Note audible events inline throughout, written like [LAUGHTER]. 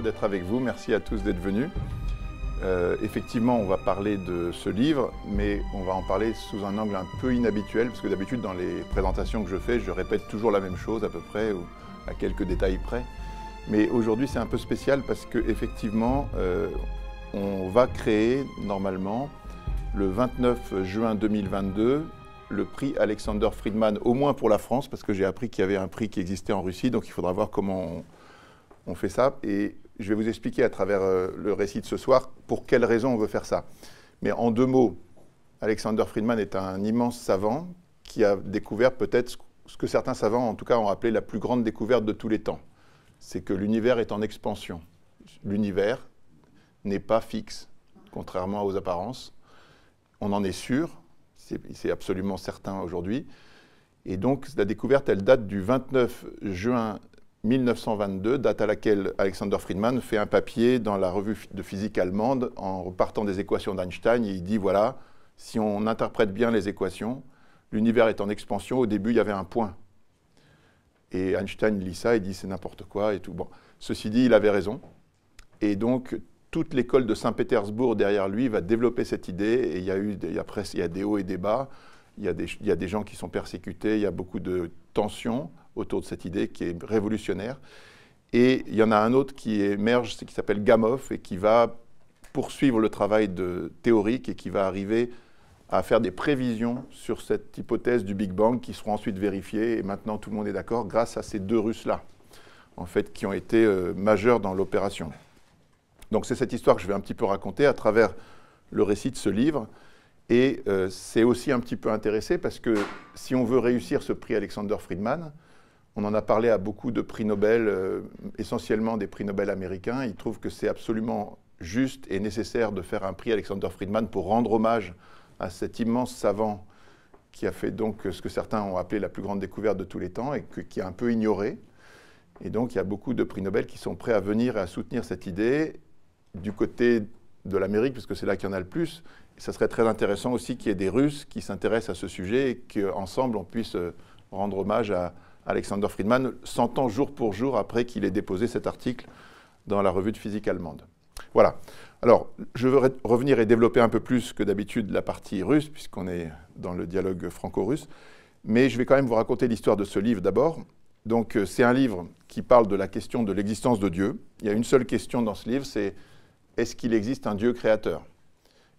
d'être avec vous. Merci à tous d'être venus. Euh, effectivement, on va parler de ce livre, mais on va en parler sous un angle un peu inhabituel, parce que d'habitude, dans les présentations que je fais, je répète toujours la même chose à peu près, ou à quelques détails près. Mais aujourd'hui, c'est un peu spécial parce qu'effectivement, euh, on va créer normalement le 29 juin 2022 le prix Alexander Friedman, au moins pour la France, parce que j'ai appris qu'il y avait un prix qui existait en Russie, donc il faudra voir comment on, fait ça. Et je vais vous expliquer à travers euh, le récit de ce soir pour quelles raisons on veut faire ça. Mais en deux mots, Alexander Friedman est un immense savant qui a découvert peut-être ce que certains savants, en tout cas, ont appelé la plus grande découverte de tous les temps. C'est que l'univers est en expansion. L'univers n'est pas fixe, contrairement aux apparences. On en est sûr, c'est absolument certain aujourd'hui. Et donc, la découverte, elle date du 29 juin 1922, date à laquelle Alexander Friedman fait un papier dans la revue de physique allemande en repartant des équations d'Einstein. il dit voilà, si on interprète bien les équations, l'univers est en expansion. Au début, il y avait un point. Et Einstein lit ça et dit c'est n'importe quoi et tout. Bon, ceci dit, il avait raison. Et donc, toute l'école de Saint-Pétersbourg derrière lui va développer cette idée. Et il y a eu, des, après, il y a des hauts et des bas. Il y, a des, il y a des gens qui sont persécutés. Il y a beaucoup de tensions autour de cette idée qui est révolutionnaire. Et il y en a un autre qui émerge, qui s'appelle Gamow et qui va poursuivre le travail théorique et qui va arriver à faire des prévisions sur cette hypothèse du Big Bang qui seront ensuite vérifiées. Et maintenant, tout le monde est d'accord grâce à ces deux Russes-là, en fait, qui ont été euh, majeurs dans l'opération. Donc c'est cette histoire que je vais un petit peu raconter à travers le récit de ce livre. Et euh, c'est aussi un petit peu intéressé parce que si on veut réussir ce prix Alexander Friedman, on en a parlé à beaucoup de prix Nobel, euh, essentiellement des prix Nobel américains. Ils trouvent que c'est absolument juste et nécessaire de faire un prix Alexander Friedman pour rendre hommage à cet immense savant qui a fait donc ce que certains ont appelé la plus grande découverte de tous les temps et qui est un peu ignoré. Et donc il y a beaucoup de prix Nobel qui sont prêts à venir et à soutenir cette idée du côté de l'Amérique, parce que c'est là qu'il y en a le plus. ça serait très intéressant aussi qu'il y ait des Russes qui s'intéressent à ce sujet et qu'ensemble on puisse euh, rendre hommage à Alexander Friedman, 100 ans jour pour jour après qu'il ait déposé cet article dans la revue de physique allemande. Voilà. Alors, je veux revenir et développer un peu plus que d'habitude la partie russe, puisqu'on est dans le dialogue franco-russe. Mais je vais quand même vous raconter l'histoire de ce livre d'abord. Donc, euh, c'est un livre qui parle de la question de l'existence de Dieu. Il y a une seule question dans ce livre, c'est est-ce qu'il existe un Dieu créateur?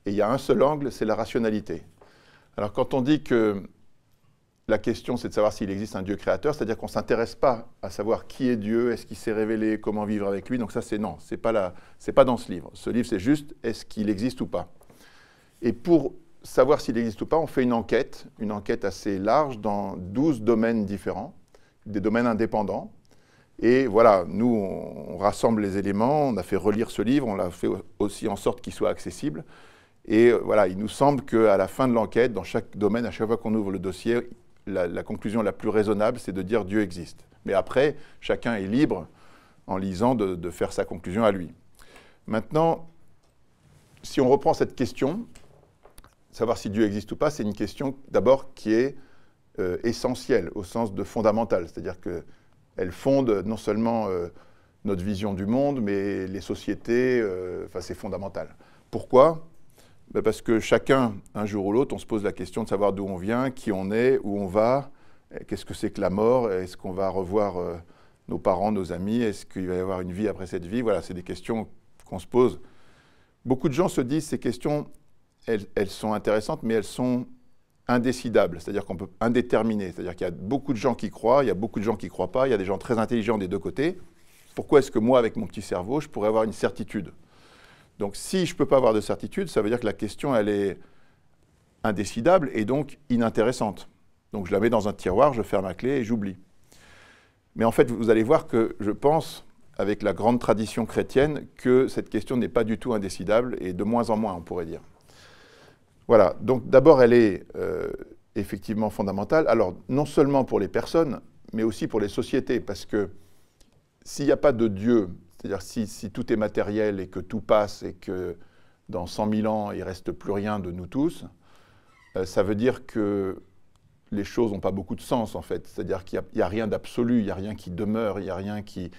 Et il y a un seul angle, c'est la rationalité. Alors quand on dit que la question c'est de savoir s'il existe un Dieu créateur, c'est-à-dire qu'on ne s'intéresse pas à savoir qui est Dieu, est-ce qu'il s'est révélé, comment vivre avec lui, donc ça c'est non, ce n'est pas, pas dans ce livre. Ce livre c'est juste est-ce qu'il existe ou pas. Et pour savoir s'il existe ou pas, on fait une enquête, une enquête assez large dans 12 domaines différents, des domaines indépendants, et voilà, nous, on, rassemble les éléments, on a fait relire ce livre, on l'a fait aussi en sorte qu'il soit accessible. Et voilà, il nous semble qu'à la fin de l'enquête, dans chaque domaine, à chaque fois qu'on ouvre le dossier, la, conclusion la plus raisonnable, c'est de dire Dieu existe. Mais après, chacun est libre, en lisant, de, faire sa conclusion à lui. Maintenant, si on reprend cette question, savoir si Dieu existe ou pas, c'est une question d'abord qui est euh, essentielle au sens de fondamentale. C'est-à-dire que elle fonde non seulement euh, notre vision du monde, mais les sociétés, euh, enfin c'est fondamental. Pourquoi? Ben, Parce que chacun, un jour ou l'autre, on se pose la question de savoir d'où on vient, qui on est, où on va, qu'est-ce que c'est que la mort, est-ce qu'on va revoir euh, nos parents, nos amis, est-ce qu'il va y avoir une vie après cette vie? Voilà, c'est des questions qu'on se pose. Beaucoup de gens se disent ces questions, elles sont intéressantes, mais elles sont indécidable, c'est-à-dire qu'on peut indéterminer, c'est-à-dire qu'il y a beaucoup de gens qui croient, il y a beaucoup de gens qui ne croient pas, il y a des gens très intelligents des deux côtés. Pourquoi est-ce que moi, avec mon petit cerveau, je pourrais avoir une certitude? Donc si je ne peux pas avoir de certitude, ça veut dire que la question, elle est indécidable et donc inintéressante. Donc je la mets dans un tiroir, je ferme ma clé et j'oublie. Mais en fait, vous allez voir que je pense, avec la grande tradition chrétienne, que cette question n'est pas du tout indécidable et de moins en moins, on pourrait dire. Voilà, donc d'abord elle est euh, effectivement fondamentale, alors non seulement pour les personnes, mais aussi pour les sociétés, parce que s'il n'y a pas de Dieu, c'est-à-dire si, tout est matériel et que tout passe et que dans 100 000 ans il ne reste plus rien de nous tous, euh, ça veut dire que les choses n'ont pas beaucoup de sens en fait, c'est-à-dire qu'il n'y a, rien d'absolu, il n'y a rien qui demeure, il n'y a rien qui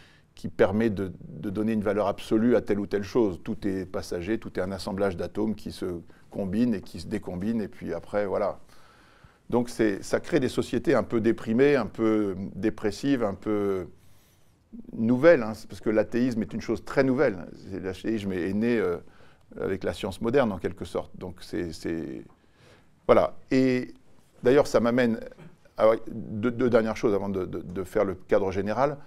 permet de, donner une valeur absolue à telle ou telle chose. Tout est passager, tout est un assemblage d'atomes qui se combinent et qui se décombinent, et puis après, voilà. Donc ça crée des sociétés un peu déprimées, un peu dépressives, un peu nouvelles, hein, parce que l'athéisme est une chose très nouvelle. L'athéisme est né euh, avec la science moderne, en quelque sorte. Donc c'est... Voilà. Et d'ailleurs, ça m'amène à deux, dernières choses avant de faire le cadre général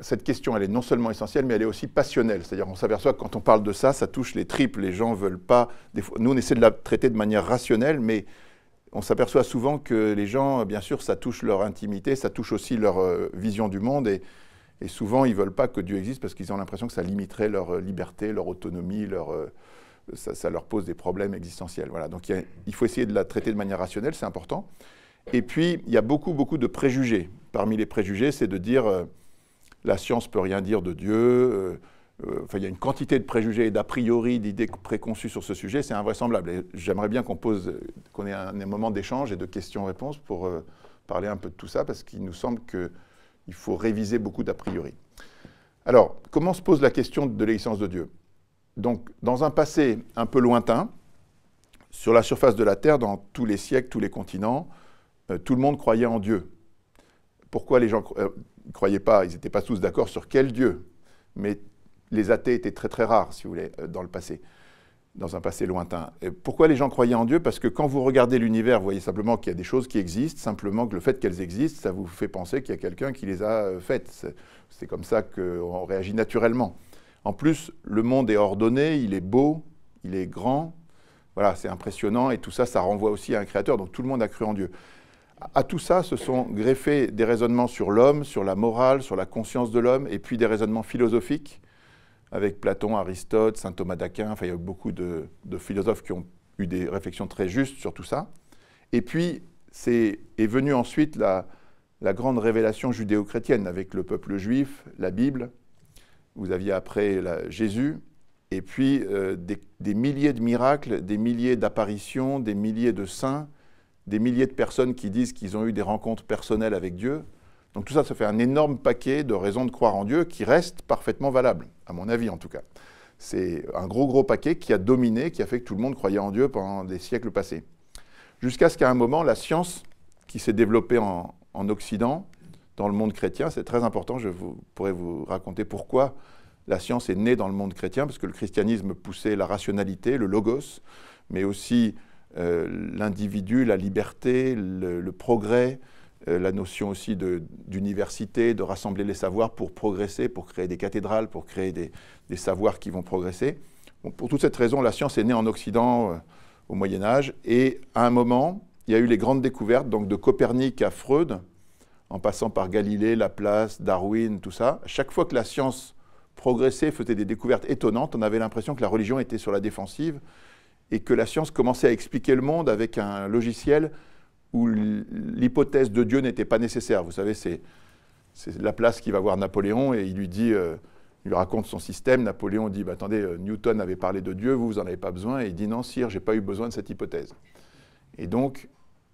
cette question, elle est non seulement essentielle, mais elle est aussi passionnelle. C'est-à-dire, on s'aperçoit que quand on parle de ça, ça touche les tripes. Les gens veulent pas. nous, on essaie de la traiter de manière rationnelle, mais on s'aperçoit souvent que les gens, bien sûr, ça touche leur intimité, ça touche aussi leur euh, vision du monde. Et, souvent, ils ne veulent pas que Dieu existe parce qu'ils ont l'impression que ça limiterait leur euh, liberté, leur autonomie, leur, euh, ça, leur pose des problèmes existentiels. Voilà. Donc, il faut essayer de la traiter de manière rationnelle, c'est important. Et puis, il y a beaucoup, beaucoup de préjugés. Parmi les préjugés, c'est de dire la science peut rien dire de Dieu. Euh, euh, il y a une quantité de préjugés et d'a priori, d'idées préconçues sur ce sujet, c'est invraisemblable. J'aimerais bien qu'on pose, qu'on ait un, moment d'échange et de questions-réponses pour parler un peu de tout ça, parce qu'il nous semble qu'il faut réviser beaucoup d'a priori. Alors, comment se pose la question de l'existence de Dieu? Donc, dans un passé un peu lointain, sur la surface de la Terre, dans tous les siècles, tous les continents, euh, tout le monde croyait en Dieu. Pourquoi les gens ne euh, croyaient pas Ils n'étaient pas tous d'accord sur quel Dieu? Mais les athées étaient très très rares, si vous voulez, euh, dans le passé, dans un passé lointain. pourquoi les gens croyaient en Dieu? Parce que quand vous regardez l'univers, vous voyez simplement qu'il y a des choses qui existent, simplement que le fait qu'elles existent, ça vous fait penser qu'il y a quelqu'un qui les a faites. C'est comme ça qu'on réagit naturellement. En plus, le monde est ordonné, il est beau, il est grand. Voilà, c'est impressionnant et tout ça, ça renvoie aussi à un créateur. Donc tout le monde a cru en Dieu. À tout ça se sont greffés des raisonnements sur l'homme, sur la morale, sur la conscience de l'homme, et puis des raisonnements philosophiques, avec Platon, Aristote, saint Thomas d'Aquin, enfin il y a beaucoup de, philosophes qui ont eu des réflexions très justes sur tout ça. Et puis c'est, est venue ensuite la, grande révélation judéo-chrétienne avec le peuple juif, la Bible. Vous aviez après Jésus, et puis euh, des milliers de miracles, des milliers d'apparitions, des milliers de saints des milliers de personnes qui disent qu'ils ont eu des rencontres personnelles avec Dieu. Donc tout ça, ça fait un énorme paquet de raisons de croire en Dieu qui restent parfaitement valables, à mon avis en tout cas. C'est un gros gros paquet qui a dominé, qui a fait que tout le monde croyait en Dieu pendant des siècles passés. Jusqu'à ce qu'à un moment, la science qui s'est développée en, Occident, dans le monde chrétien, c'est très important, je vous, pourrais vous raconter pourquoi la science est née dans le monde chrétien, parce que le christianisme poussait la rationalité, le logos, mais aussi euh, l'individu, la liberté, le, progrès, euh, la notion aussi d'université, de, rassembler les savoirs pour progresser, pour créer des cathédrales, pour créer des, savoirs qui vont progresser. pour toute cette raison, la science est née en Occident euh, au Moyen Âge, et à un moment, il y a eu les grandes découvertes, donc de Copernic à Freud, en passant par Galilée, Laplace, Darwin, tout ça. Chaque fois que la science progressait, faisait des découvertes étonnantes, on avait l'impression que la religion était sur la défensive, et que la science commençait à expliquer le monde avec un logiciel où l'hypothèse de Dieu n'était pas nécessaire. Vous savez, c'est Laplace qui va voir Napoléon et il lui dit, euh, il raconte son système. Napoléon dit, bah, attendez, euh, Newton avait parlé de Dieu, vous, vous n'en avez pas besoin. Et il dit, non, sire, j'ai pas eu besoin de cette hypothèse. Et donc,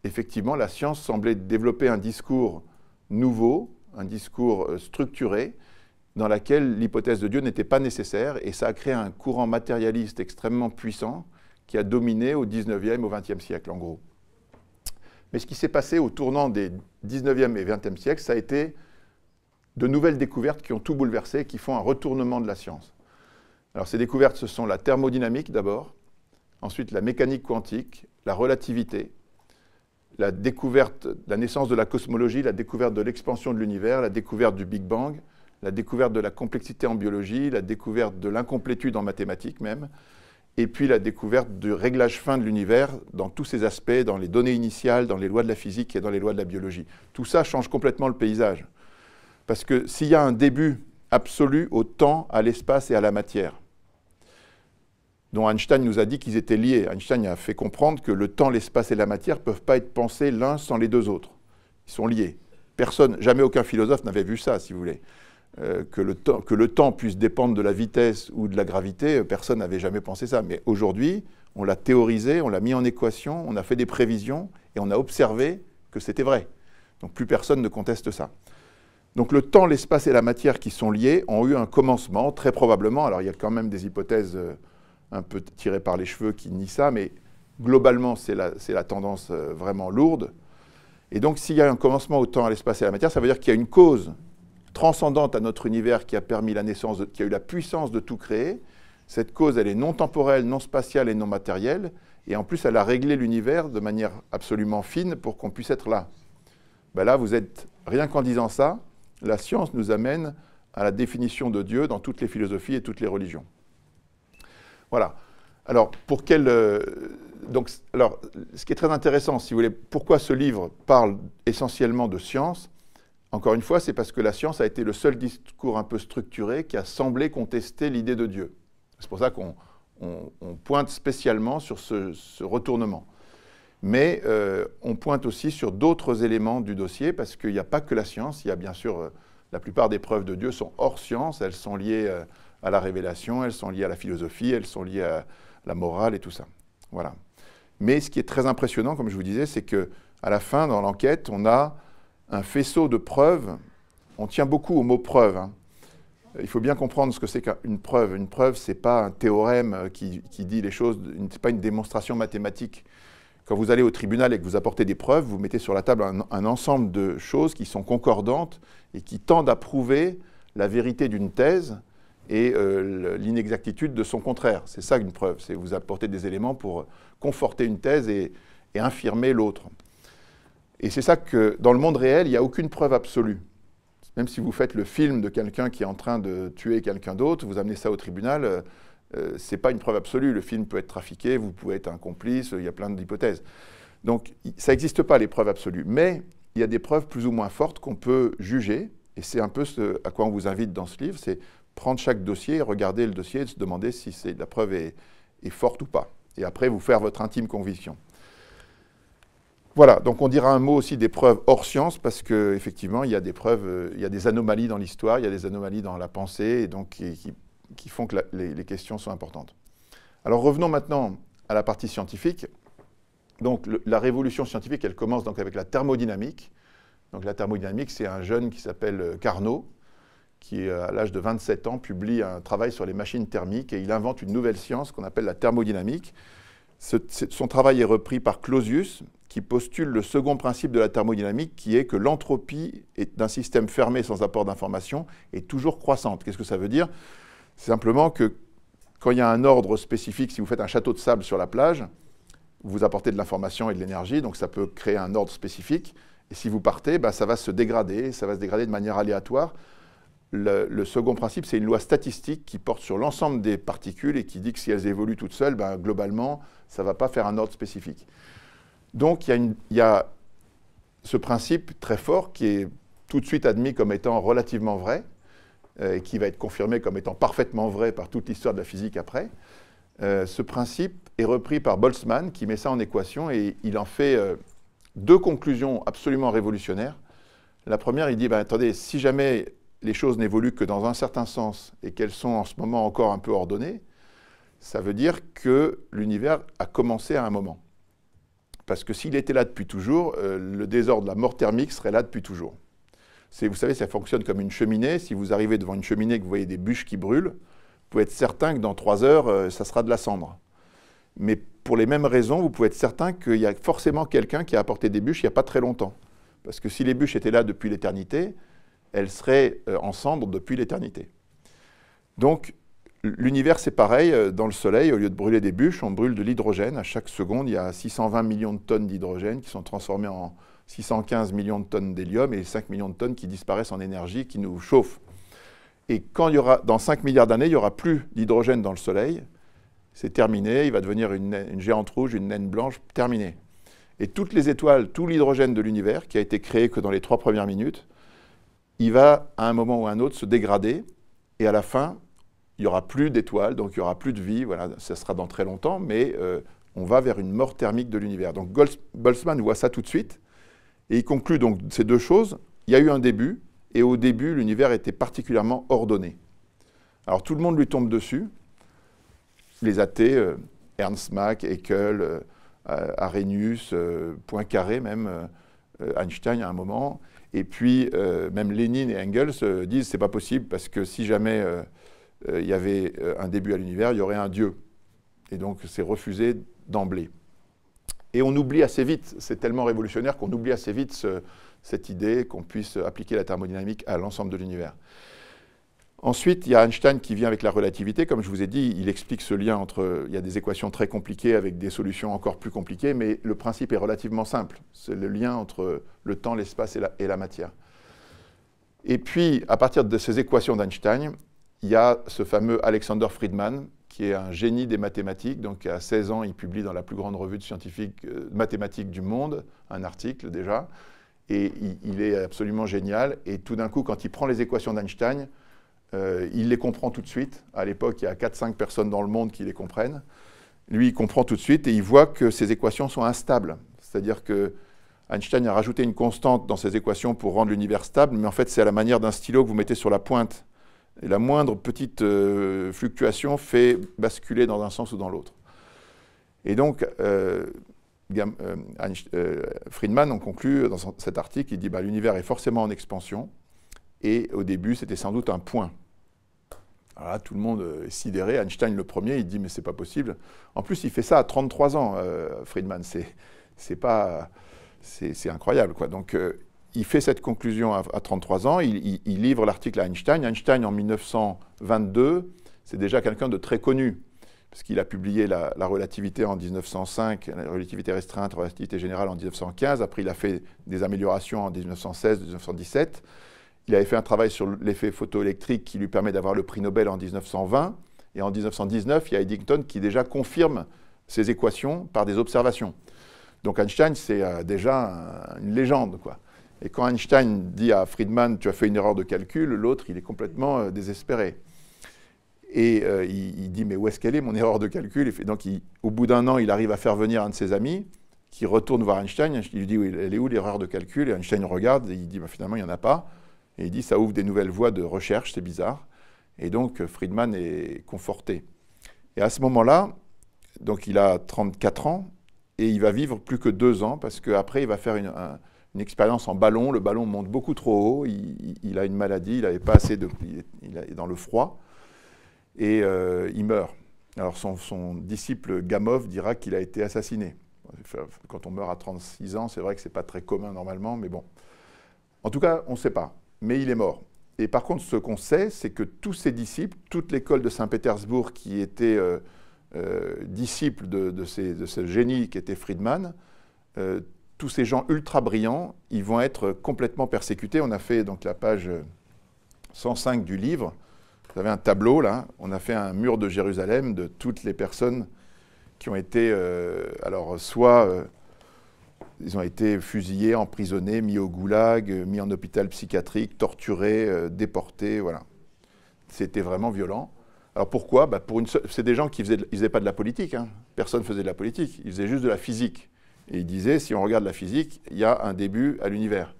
effectivement, la science semblait développer un discours nouveau, un discours euh, structuré, dans lequel l'hypothèse de Dieu n'était pas nécessaire, et ça a créé un courant matérialiste extrêmement puissant qui a dominé au 19e, au 20e siècle, en gros. Mais ce qui s'est passé au tournant des 19e et 20e siècles, ça a été de nouvelles découvertes qui ont tout bouleversé, qui font un retournement de la science. Alors ces découvertes, ce sont la thermodynamique d'abord, ensuite la mécanique quantique, la relativité, la découverte, la naissance de la cosmologie, la découverte de l'expansion de l'univers, la découverte du Big Bang, la découverte de la complexité en biologie, la découverte de l'incomplétude en mathématiques même, et puis la découverte du réglage fin de l'univers dans tous ses aspects, dans les données initiales, dans les lois de la physique et dans les lois de la biologie. Tout ça change complètement le paysage. Parce que s'il y a un début absolu au temps, à l'espace et à la matière, dont Einstein nous a dit qu'ils étaient liés, Einstein a fait comprendre que le temps, l'espace et la matière ne peuvent pas être pensés l'un sans les deux autres. Ils sont liés. Personne, jamais aucun philosophe n'avait vu ça, si vous voulez. Euh, que, le temps, que le temps puisse dépendre de la vitesse ou de la gravité, euh, personne n'avait jamais pensé ça. Mais aujourd'hui, on l'a théorisé, on l'a mis en équation, on a fait des prévisions et on a observé que c'était vrai. Donc plus personne ne conteste ça. Donc le temps, l'espace et la matière qui sont liés ont eu un commencement, très probablement. Alors il y a quand même des hypothèses euh, un peu tirées par les cheveux qui nient ça, mais globalement c'est la, tendance euh, vraiment lourde. Et donc s'il y a un commencement au temps, à l'espace et à la matière, ça veut dire qu'il y a une cause transcendante à notre univers qui a permis la naissance, qui a eu la puissance de tout créer. Cette cause, elle est non temporelle, non spatiale et non matérielle. Et en plus, elle a réglé l'univers de manière absolument fine pour qu'on puisse être là. Ben là, vous êtes, rien qu'en disant ça, la science nous amène à la définition de Dieu dans toutes les philosophies et toutes les religions. Voilà. Alors, pour quel. Euh, donc, alors, ce qui est très intéressant, si vous voulez, pourquoi ce livre parle essentiellement de science? Encore une fois, c'est parce que la science a été le seul discours un peu structuré qui a semblé contester l'idée de Dieu. C'est pour ça qu'on pointe spécialement sur ce, retournement. Mais euh, on pointe aussi sur d'autres éléments du dossier, parce qu'il n'y a pas que la science, il y a bien sûr, euh, la plupart des preuves de Dieu sont hors science, elles sont liées euh, à la révélation, elles sont liées à la philosophie, elles sont liées à la morale et tout ça. Voilà. Mais ce qui est très impressionnant, comme je vous disais, c'est que à la fin, dans l'enquête, on a un faisceau de preuves. On tient beaucoup au mot preuve. Hein. Il faut bien comprendre ce que c'est qu'une preuve. Une preuve, ce n'est pas un théorème qui, qui dit les choses, ce n'est pas une démonstration mathématique. Quand vous allez au tribunal et que vous apportez des preuves, vous mettez sur la table un, ensemble de choses qui sont concordantes et qui tendent à prouver la vérité d'une thèse et euh, l'inexactitude de son contraire. C'est ça une preuve, c'est vous apporter des éléments pour conforter une thèse et, infirmer l'autre. Et c'est ça que dans le monde réel, il n'y a aucune preuve absolue. Même si vous faites le film de quelqu'un qui est en train de tuer quelqu'un d'autre, vous amenez ça au tribunal, euh, euh, ce n'est pas une preuve absolue. Le film peut être trafiqué, vous pouvez être un complice, il y a plein d'hypothèses. Donc ça n'existe pas les preuves absolues. Mais il y a des preuves plus ou moins fortes qu'on peut juger. Et c'est un peu ce à quoi on vous invite dans ce livre, c'est prendre chaque dossier, regarder le dossier et se demander si la preuve est, forte ou pas. Et après, vous faire votre intime conviction. Voilà, donc on dira un mot aussi des preuves hors science, parce qu'effectivement, il y a des preuves, euh, il y a des anomalies dans l'histoire, il y a des anomalies dans la pensée, et donc qui font que les, questions sont importantes. Alors revenons maintenant à la partie scientifique. Donc la révolution scientifique, elle commence donc avec la thermodynamique. Donc la thermodynamique, c'est un jeune qui s'appelle euh, Carnot, qui à l'âge de 27 ans publie un travail sur les machines thermiques et il invente une nouvelle science qu'on appelle la thermodynamique. Son travail est repris par Clausius, qui postule le second principe de la thermodynamique, qui est que l'entropie d'un système fermé sans apport d'information est toujours croissante. Qu'est-ce que ça veut dire? C'est simplement que quand il y a un ordre spécifique, si vous faites un château de sable sur la plage, vous apportez de l'information et de l'énergie, donc ça peut créer un ordre spécifique. Et si vous partez, ben, ça va se dégrader, ça va se dégrader de manière aléatoire. Le, second principe, c'est une loi statistique qui porte sur l'ensemble des particules et qui dit que si elles évoluent toutes seules, ben, globalement, ça ne va pas faire un ordre spécifique. Donc il y, a ce principe très fort qui est tout de suite admis comme étant relativement vrai, euh, qui va être confirmé comme étant parfaitement vrai par toute l'histoire de la physique après. Euh, ce principe est repris par Boltzmann, qui met ça en équation, et il en fait euh, deux conclusions absolument révolutionnaires. La première, il dit, ben, attendez, si jamais les choses n'évoluent que dans un certain sens et qu'elles sont en ce moment encore un peu ordonnées, ça veut dire que l'univers a commencé à un moment. Parce que s'il était là depuis toujours, le désordre, la mort thermique serait là depuis toujours vous savez, ça fonctionne comme une cheminée. Si vous arrivez devant une cheminée et que vous voyez des bûches qui brûlent, vous pouvez être certain que dans trois heures, euh, ça sera de la cendre. Mais pour les mêmes raisons, vous pouvez être certain qu'il y a forcément quelqu'un qui a apporté des bûches il n'y a pas très longtemps. Parce que si les bûches étaient là depuis l'éternité, elles seraient euh, en depuis l'éternité. Donc, l'univers, c'est pareil. Euh, dans le Soleil, au lieu de brûler des bûches, on brûle de l'hydrogène. À chaque seconde, il y a 620 millions de tonnes d'hydrogène qui sont transformées en, 615 millions de tonnes d'hélium et 5 millions de tonnes qui disparaissent en énergie, qui nous chauffent. Et quand il y aura, dans 5 milliards d'années, il n'y aura plus d'hydrogène dans le Soleil, c'est terminé, il va devenir une, géante rouge, une naine blanche, terminé. Et toutes les étoiles, tout l'hydrogène de l'univers, qui a été créé que dans les trois premières minutes, il va à un moment ou à un autre se dégrader, et à la fin, il n'y aura plus d'étoiles, donc il n'y aura plus de vie, voilà, ça sera dans très longtemps, mais euh, on va vers une mort thermique de l'univers. Donc Boltzmann voit ça tout de suite, et il conclut donc ces deux choses. Il y a eu un début, et au début, l'univers était particulièrement ordonné. Alors tout le monde lui tombe dessus. Les athées, euh, Ernst Mach, Haeckel, euh, Arrhenius, euh, Poincaré même, Einstein à un moment. Et puis, même Lénine et Engels disent c'est pas possible parce que si jamais il y avait un début à l'univers, il y aurait un Dieu. Et donc, c'est refusé d'emblée. Et on oublie assez vite, c'est tellement révolutionnaire qu'on oublie assez vite cette idée qu'on puisse appliquer la thermodynamique à l'ensemble de l'univers. Ensuite, il y a Einstein qui vient avec la relativité. Comme je vous ai dit, il explique ce lien entre. Il y a des équations très compliquées avec des solutions encore plus compliquées, mais le principe est relativement simple. C'est le lien entre le temps, l'espace et la, matière. Et puis, à partir de ces équations d'Einstein, il y a ce fameux Alexander Friedman, qui est un génie des mathématiques. Donc, à 16 ans, il publie dans la plus grande revue de scientifique euh, mathématiques du monde un article déjà. Et il, est absolument génial. Et tout d'un coup, quand il prend les équations d'Einstein, euh, il les comprend tout de suite. À l'époque, il y a 4-5 personnes dans le monde qui les comprennent. Lui, il comprend tout de suite et il voit que ces équations sont instables. C'est-à-dire que Einstein a rajouté une constante dans ses équations pour rendre l'univers stable, mais en fait, c'est à la manière d'un stylo que vous mettez sur la pointe. La moindre petite euh, fluctuation fait basculer dans un sens ou dans l'autre. Et donc, euh, Friedman en conclut dans cet article, il dit bah, l'univers est forcément en expansion, et au début, c'était sans doute un point. Tout le monde est sidéré. Einstein, le premier, il dit Mais c'est pas possible. En plus, il fait ça à 33 ans, euh, Friedman. C'est pas. C'est incroyable, quoi. Donc, euh, il fait cette conclusion à, 33 ans. Il, livre l'article à Einstein. Einstein, en 1922, c'est déjà quelqu'un de très connu, parce qu'il a publié la, relativité en 1905, la relativité restreinte, la relativité générale en 1915. Après, il a fait des améliorations en 1916, 1917. Il avait fait un travail sur l'effet photoélectrique qui lui permet d'avoir le prix Nobel en 1920. Et en 1919, il y a Eddington qui déjà confirme ces équations par des observations. Donc Einstein, c'est euh, déjà une légende. Quoi. Et quand Einstein dit à Friedman, tu as fait une erreur de calcul, l'autre, il est complètement euh, désespéré. Et euh, il, dit, mais où est-ce qu'elle est, mon erreur de calcul? Et Donc au bout d'un an, il arrive à faire venir un de ses amis qui retourne voir Einstein. Il lui dit, elle est où l'erreur de calcul? Et Einstein regarde et il dit, bah, finalement, il n'y en a pas. Et il dit ça ouvre des nouvelles voies de recherche, c'est bizarre. Et donc Friedman est conforté. Et à ce moment-là, donc il a 34 ans et il va vivre plus que deux ans parce qu'après il va faire une, expérience en ballon. Le ballon monte beaucoup trop haut. Il, a une maladie. Il n'avait pas assez de. Il est dans le froid et euh, il meurt. Alors son, son disciple Gamov dira qu'il a été assassiné. Quand on meurt à 36 ans, c'est vrai que ce n'est pas très commun normalement, mais bon. En tout cas, on ne sait pas mais il est mort. Et par contre, ce qu'on sait, c'est que tous ses disciples, toute l'école de Saint-Pétersbourg qui était euh, euh, disciple de, ce génie qui était Friedman, euh, tous ces gens ultra brillants, ils vont être complètement persécutés. On a fait donc la page 105 du livre. Vous avez un tableau là. On a fait un mur de Jérusalem de toutes les personnes qui ont été, alors soit ils ont été fusillés, emprisonnés, mis au goulag, mis en hôpital psychiatrique, torturés, euh, déportés, voilà. C'était vraiment violent. Alors pourquoi? Bah C'est des gens qui ne faisaient, pas de la politique, hein. personne ne faisait de la politique, ils faisaient juste de la physique. Et ils disaient, si on regarde la physique, il y a un début à l'univers.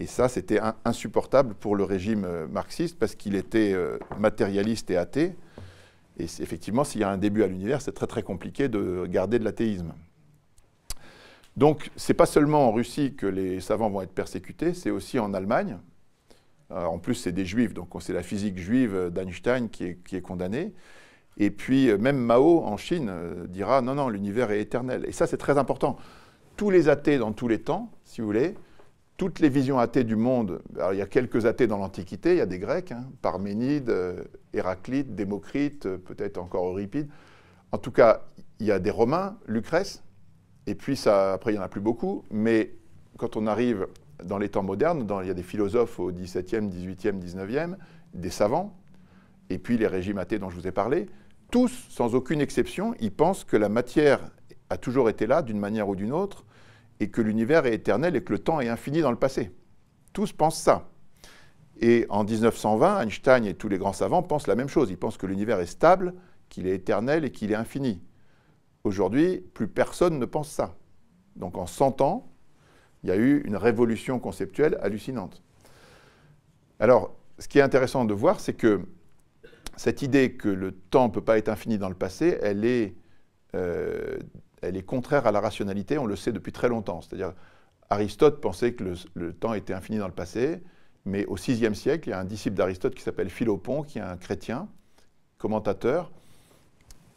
Et ça, c'était insupportable pour le régime euh, marxiste parce qu'il était euh, matérialiste et athée. Et effectivement, s'il y a un début à l'univers, c'est très très compliqué de garder de l'athéisme. Donc, ce n'est pas seulement en Russie que les savants vont être persécutés, c'est aussi en Allemagne. Euh, en plus, c'est des juifs, donc c'est la physique juive d'Einstein qui est, condamnée. Et puis, euh, même Mao, en Chine, euh, dira non, non, l'univers est éternel. Et ça, c'est très important. Tous les athées dans tous les temps, si vous voulez, toutes les visions athées du monde, il y a quelques athées dans l'Antiquité, il y a des Grecs, hein, Parménide, Héraclite, Démocrite, peut-être encore Euripide. En tout cas, il y a des Romains, Lucrèce, et puis, ça, après, il n'y en a plus beaucoup. Mais quand on arrive dans les temps modernes, il y a des philosophes au XVIIe, XVIIIe, XIXe, des savants, et puis les régimes athées dont je vous ai parlé, tous, sans aucune exception, ils pensent que la matière a toujours été là, d'une manière ou d'une autre, et que l'univers est éternel et que le temps est infini dans le passé. Tous pensent ça. Et en 1920, Einstein et tous les grands savants pensent la même chose. Ils pensent que l'univers est stable, qu'il est éternel et qu'il est infini. Aujourd'hui, plus personne ne pense ça. Donc en 100 ans, il y a eu une révolution conceptuelle hallucinante. Alors, ce qui est intéressant de voir, c'est que cette idée que le temps ne peut pas être infini dans le passé, elle est, euh, elle est contraire à la rationalité, on le sait depuis très longtemps. C'est-à-dire, Aristote pensait que le, temps était infini dans le passé, mais au VIe siècle, il y a un disciple d'Aristote qui s'appelle Philopon, qui est un chrétien, commentateur.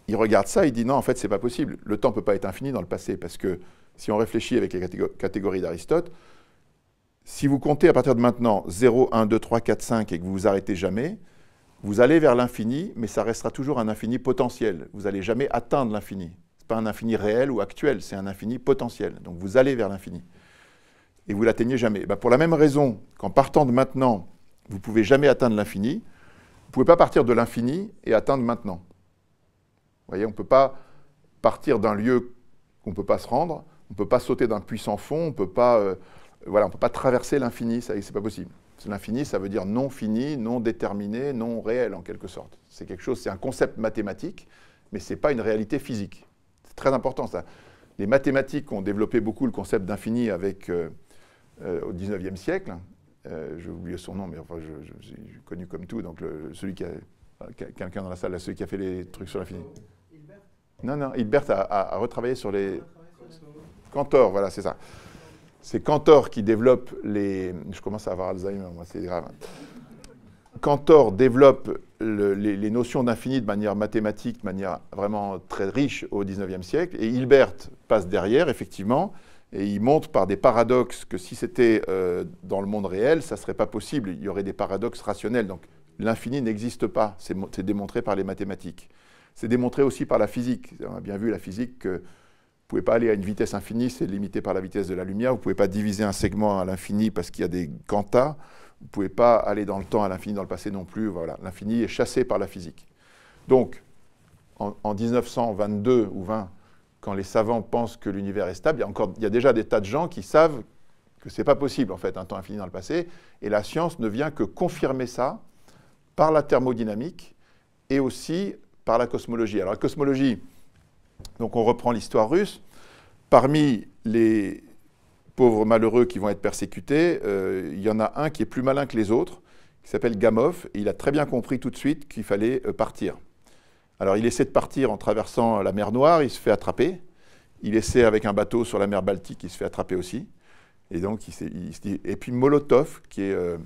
Il regarde ça, il dit non, en fait, c'est pas possible. Le temps ne peut pas être infini dans le passé, parce que si on réfléchit avec les catégories d'Aristote, si vous comptez à partir de maintenant 0, 1, 2, 3, 4, 5 et que vous vous arrêtez jamais, vous allez vers l'infini, mais ça restera toujours un infini potentiel. Vous n'allez jamais atteindre l'infini. Ce n'est pas un infini réel ou actuel, c'est un infini potentiel. Donc vous allez vers l'infini. Et vous l'atteignez jamais. Ben, pour la même raison qu'en partant de maintenant, vous ne pouvez jamais atteindre l'infini, vous ne pouvez pas partir de l'infini et atteindre maintenant. Voyez, on ne peut pas partir d'un lieu qu'on ne peut pas se rendre, on ne peut pas sauter d'un puissant fond, on ne peut pas, euh, voilà, on peut pas traverser l'infini, ce n'est pas possible. L'infini, ça veut dire non fini, non déterminé, non réel en quelque sorte. C'est quelque chose, c'est un concept mathématique, mais ce n'est pas une réalité physique. C'est très important ça. Les mathématiques ont développé beaucoup le concept d'infini avec euh, euh, au 19e siècle. Euh, J'ai oublié son nom, mais enfin, je, suis connu comme tout. Donc celui qui a, quelqu'un dans la salle, celui qui a fait les trucs sur l'infini. Non, non, Hilbert a, retravaillé sur les. Cantor, voilà, c'est ça. C'est Cantor qui développe les. Je commence à avoir Alzheimer, moi, c'est grave. Cantor développe les, notions d'infini de manière mathématique, de manière vraiment très riche au XIXe siècle, et Hilbert passe derrière, effectivement, et il montre par des paradoxes que si c'était euh, dans le monde réel, ça ne serait pas possible. Il y aurait des paradoxes rationnels. Donc l'infini n'existe pas. C'est démontré par les mathématiques. C'est démontré aussi par la physique. On a bien vu la physique que ne pouvez pas aller à une vitesse infinie, c'est limité par la vitesse de la lumière. Vous ne pouvez pas diviser un segment à l'infini parce qu'il y a des quantas. Vous ne pouvez pas aller dans le temps à l'infini dans le passé non plus. Voilà, l'infini est chassé par la physique. Donc, en, 1922 ou 20, quand les savants pensent que l'univers est stable, il y, a encore, il y a déjà des tas de gens qui savent que ce n'est pas possible, en fait, un temps infini dans le passé. Et la science ne vient que confirmer ça par la thermodynamique et aussi par la cosmologie. Alors, la cosmologie, donc on reprend l'histoire russe. Parmi les pauvres malheureux qui vont être persécutés, euh, il y en a un qui est plus malin que les autres, qui s'appelle Gamov, et il a très bien compris tout de suite qu'il fallait euh, partir. Alors il essaie de partir en traversant la mer Noire, il se fait attraper. Il essaie avec un bateau sur la mer Baltique, il se fait attraper aussi. Et donc il, Et puis Molotov, qui est euh,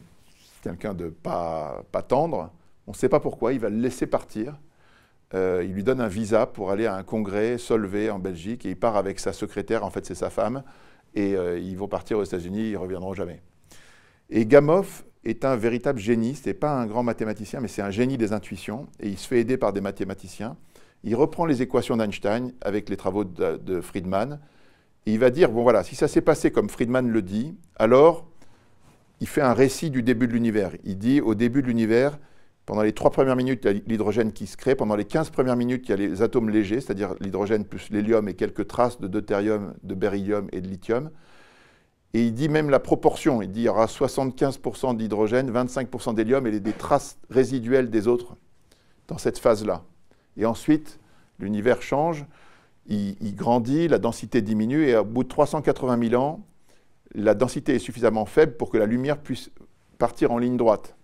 quelqu'un de pas tendre, on ne sait pas pourquoi, il va le laisser partir. Euh, il lui donne un visa pour aller à un congrès Solvay en Belgique et il part avec sa secrétaire, en fait c'est sa femme, et euh, ils vont partir aux États-Unis, ils reviendront jamais. Et Gamow est un véritable génie, ce n'est pas un grand mathématicien, mais c'est un génie des intuitions, et il se fait aider par des mathématiciens. Il reprend les équations d'Einstein avec les travaux de, de Friedman, et il va dire, bon voilà, si ça s'est passé comme Friedman le dit, alors il fait un récit du début de l'univers. Il dit, au début de l'univers, pendant les trois premières minutes, il y a l'hydrogène qui se crée. Pendant les 15 premières minutes, il y a les atomes légers, c'est-à-dire l'hydrogène plus l'hélium et quelques traces de deutérium, de beryllium et de lithium. Et il dit même la proportion. Il dit qu'il y aura 75% d'hydrogène, 25% d'hélium et des traces résiduelles des autres dans cette phase-là. Et ensuite, l'univers change, il, il, grandit, la densité diminue, et au bout de 380 000 ans, la densité est suffisamment faible pour que la lumière puisse partir en ligne droite.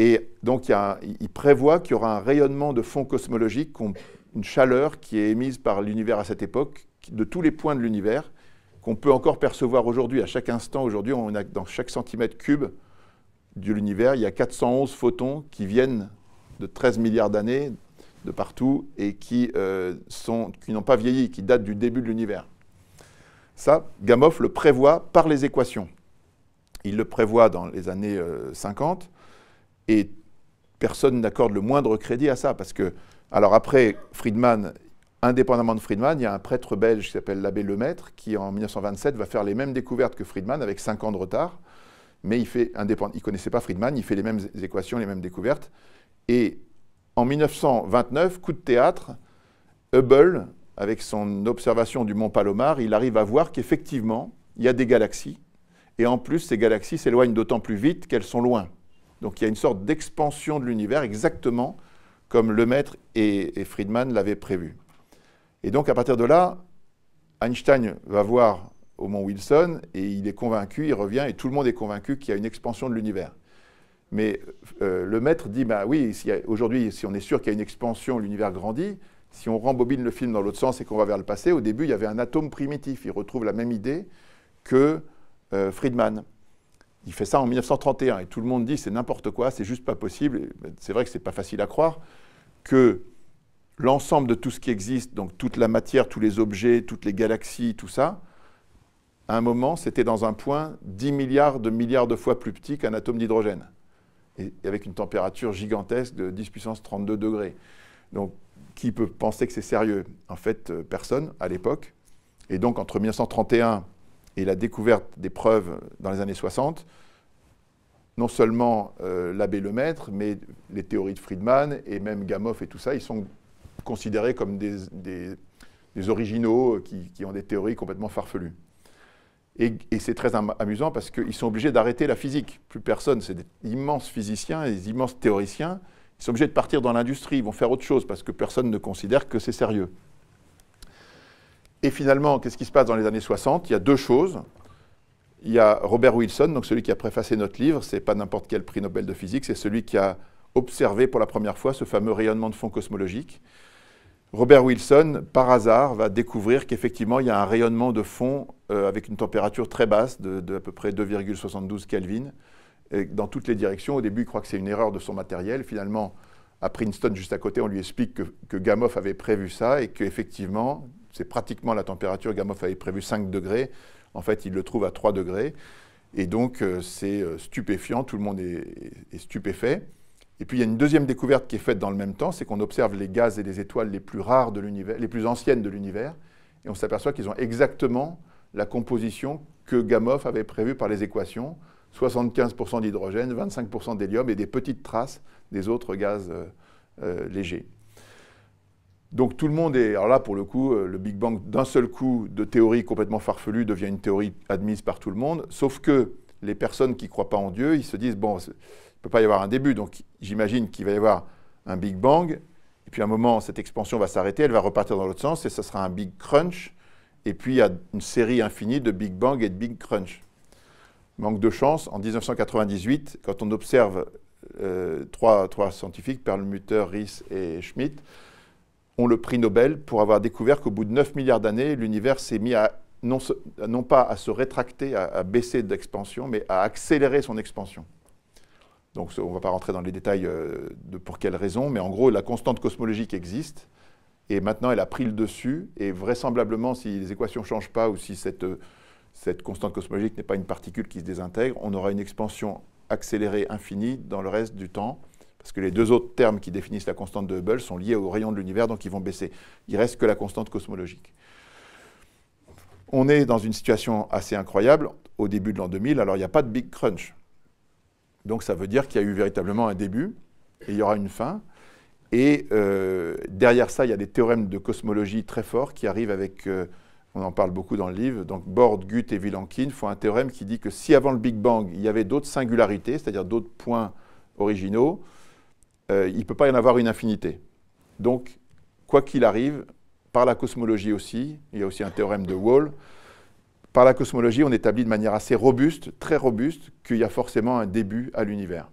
Et donc, il, prévoit qu'il y aura un rayonnement de fond cosmologique, une chaleur qui est émise par l'univers à cette époque, de tous les points de l'univers, qu'on peut encore percevoir aujourd'hui. À chaque instant, aujourd'hui, dans chaque centimètre cube de l'univers, il y a 411 photons qui viennent de 13 milliards d'années de partout et qui euh, qui n'ont pas vieilli, qui datent du début de l'univers. Ça, Gamow le prévoit par les équations. Il le prévoit dans les années 50 euh, et personne n'accorde le moindre crédit à ça, parce que, alors après Friedman, indépendamment de Friedman, il y a un prêtre belge qui s'appelle l'abbé Lemaître, qui en 1927 va faire les mêmes découvertes que Friedman, avec 5 ans de retard, mais il fait indépendant, il connaissait pas Friedman, il fait les mêmes équations, les mêmes découvertes, et en 1929, coup de théâtre, Hubble, avec son observation du mont Palomar, il arrive à voir qu'effectivement, il y a des galaxies, et en plus, ces galaxies s'éloignent d'autant plus vite qu'elles sont loin. Donc il y a une sorte d'expansion de l'univers exactement comme Lemaître et, et Friedman l'avaient prévu. Et donc à partir de là, Einstein va voir au Mont Wilson et il est convaincu, il revient et tout le monde est convaincu qu'il y a une expansion de l'univers. Mais euh, le maître dit, bah oui, aujourd'hui, si on est sûr qu'il y a une expansion, l'univers grandit. Si on rembobine le film dans l'autre sens et qu'on va vers le passé, au début, il y avait un atome primitif. Il retrouve la même idée que euh, Friedman. Il fait ça en 1931 et tout le monde dit c'est n'importe quoi, c'est juste pas possible. Ben, c'est vrai que c'est pas facile à croire que l'ensemble de tout ce qui existe, donc toute la matière, tous les objets, toutes les galaxies, tout ça, à un moment, c'était dans un point 10 milliards de milliards de fois plus petit qu'un atome d'hydrogène, et avec une température gigantesque de 10 puissance 32 degrés. Donc, qui peut penser que c'est sérieux? En fait, euh, personne à l'époque. Et donc, entre 1931 et la découverte des preuves dans les années 60, non seulement euh, l'abbé Lemaître, mais les théories de Friedman et même Gamow et tout ça, ils sont considérés comme des, originaux qui, ont des théories complètement farfelues. Et, c'est très amusant parce qu'ils sont obligés d'arrêter la physique. Plus personne, c'est des immenses physiciens et des immenses théoriciens. Ils sont obligés de partir dans l'industrie, ils vont faire autre chose parce que personne ne considère que c'est sérieux. Et finalement, qu'est-ce qui se passe dans les années 60 Il y a deux choses. Il y a Robert Wilson, donc celui qui a préfacé notre livre, c'est pas n'importe quel prix Nobel de physique, c'est celui qui a observé pour la première fois ce fameux rayonnement de fond cosmologique. Robert Wilson, par hasard, va découvrir qu'effectivement, il y a un rayonnement de fond euh, avec une température très basse, de, à peu près 2,72 Kelvin, dans toutes les directions. Au début, il croit que c'est une erreur de son matériel. Finalement, à Princeton, juste à côté, on lui explique que, que avait prévu ça et qu'effectivement, c'est pratiquement la température. Gamow avait prévu 5 degrés. En fait, il le trouve à 3 degrés. Et donc, euh, c'est euh, stupéfiant, tout le monde est stupéfait. Et puis il y a une deuxième découverte qui est faite dans le même temps, c'est qu'on observe les gaz et les étoiles les plus rares de l'univers, les plus anciennes de l'univers, et on s'aperçoit qu'ils ont exactement la composition que Gamow avait prévue par les équations, 75% d'hydrogène, 25% d'hélium et des petites traces des autres gaz euh, légers. Donc tout le monde est, alors là pour le coup, euh, le Big Bang d'un seul coup de théorie complètement farfelue devient une théorie admise par tout le monde, sauf que les personnes qui ne croient pas en Dieu, ils se disent, bon, ne peut pas y avoir un début. Donc j'imagine qu'il va y avoir un Big Bang, et puis à un moment, cette expansion va s'arrêter, elle va repartir dans l'autre sens, et ce sera un Big Crunch, et puis il y a une série infinie de Big Bang et de Big Crunch. Manque de chance, en 1998, quand on observe euh, trois, trois, scientifiques, Perlmutter, Ries et Schmidt, ont le prix Nobel pour avoir découvert qu'au bout de 9 milliards d'années, l'univers s'est mis à non, non, pas à se rétracter, à baisser d'expansion, mais à accélérer son expansion. Donc on ne va pas rentrer dans les détails euh, de pour quelles raisons, mais en gros, la constante cosmologique existe, et maintenant elle a pris le dessus, et vraisemblablement, si les équations ne changent pas, ou si cette, cette constante cosmologique n'est pas une particule qui se désintègre, on aura une expansion accélérée infinie dans le reste du temps, parce que les deux autres termes qui définissent la constante de Hubble sont liés au rayon de l'univers, donc ils vont baisser. Il reste que la constante cosmologique. On est dans une situation assez incroyable au début de l'an 2000, alors il n'y a pas de Big Crunch. Donc ça veut dire qu'il y a eu véritablement un début et il y aura une fin. Et euh, derrière ça, il y a des théorèmes de cosmologie très forts qui arrivent avec, euh, on en parle beaucoup dans le livre, donc Bord, Guth et Vilenkin font un théorème qui dit que si avant le Big Bang, il y avait d'autres singularités, c'est-à-dire d'autres points originaux, euh, il ne peut pas y en avoir une infinité. Donc, quoi qu'il arrive, par la cosmologie aussi, il y a aussi un théorème de Wall, par la cosmologie, on établit de manière assez robuste, très robuste, qu'il y a forcément un début à l'univers.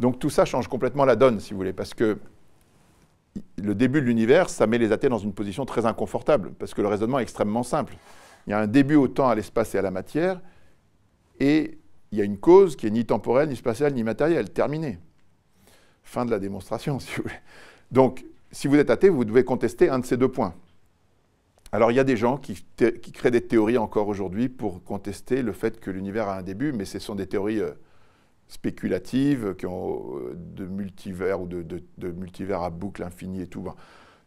Donc tout ça change complètement la donne, si vous voulez, parce que le début de l'univers, ça met les athées dans une position très inconfortable, parce que le raisonnement est extrêmement simple. Il y a un début au temps, à l'espace et à la matière, et il y a une cause qui est ni temporelle, ni spatiale, ni matérielle, terminée. Fin de la démonstration, [LAUGHS] si vous voulez. Donc, si vous êtes athée, vous devez contester un de ces deux points. Alors il y a des gens qui, créent des théories encore aujourd'hui pour contester le fait que l'univers a un début, mais ce sont des théories euh, spéculatives, qui ont euh, de multivers ou de, multivers à boucle infinie et tout.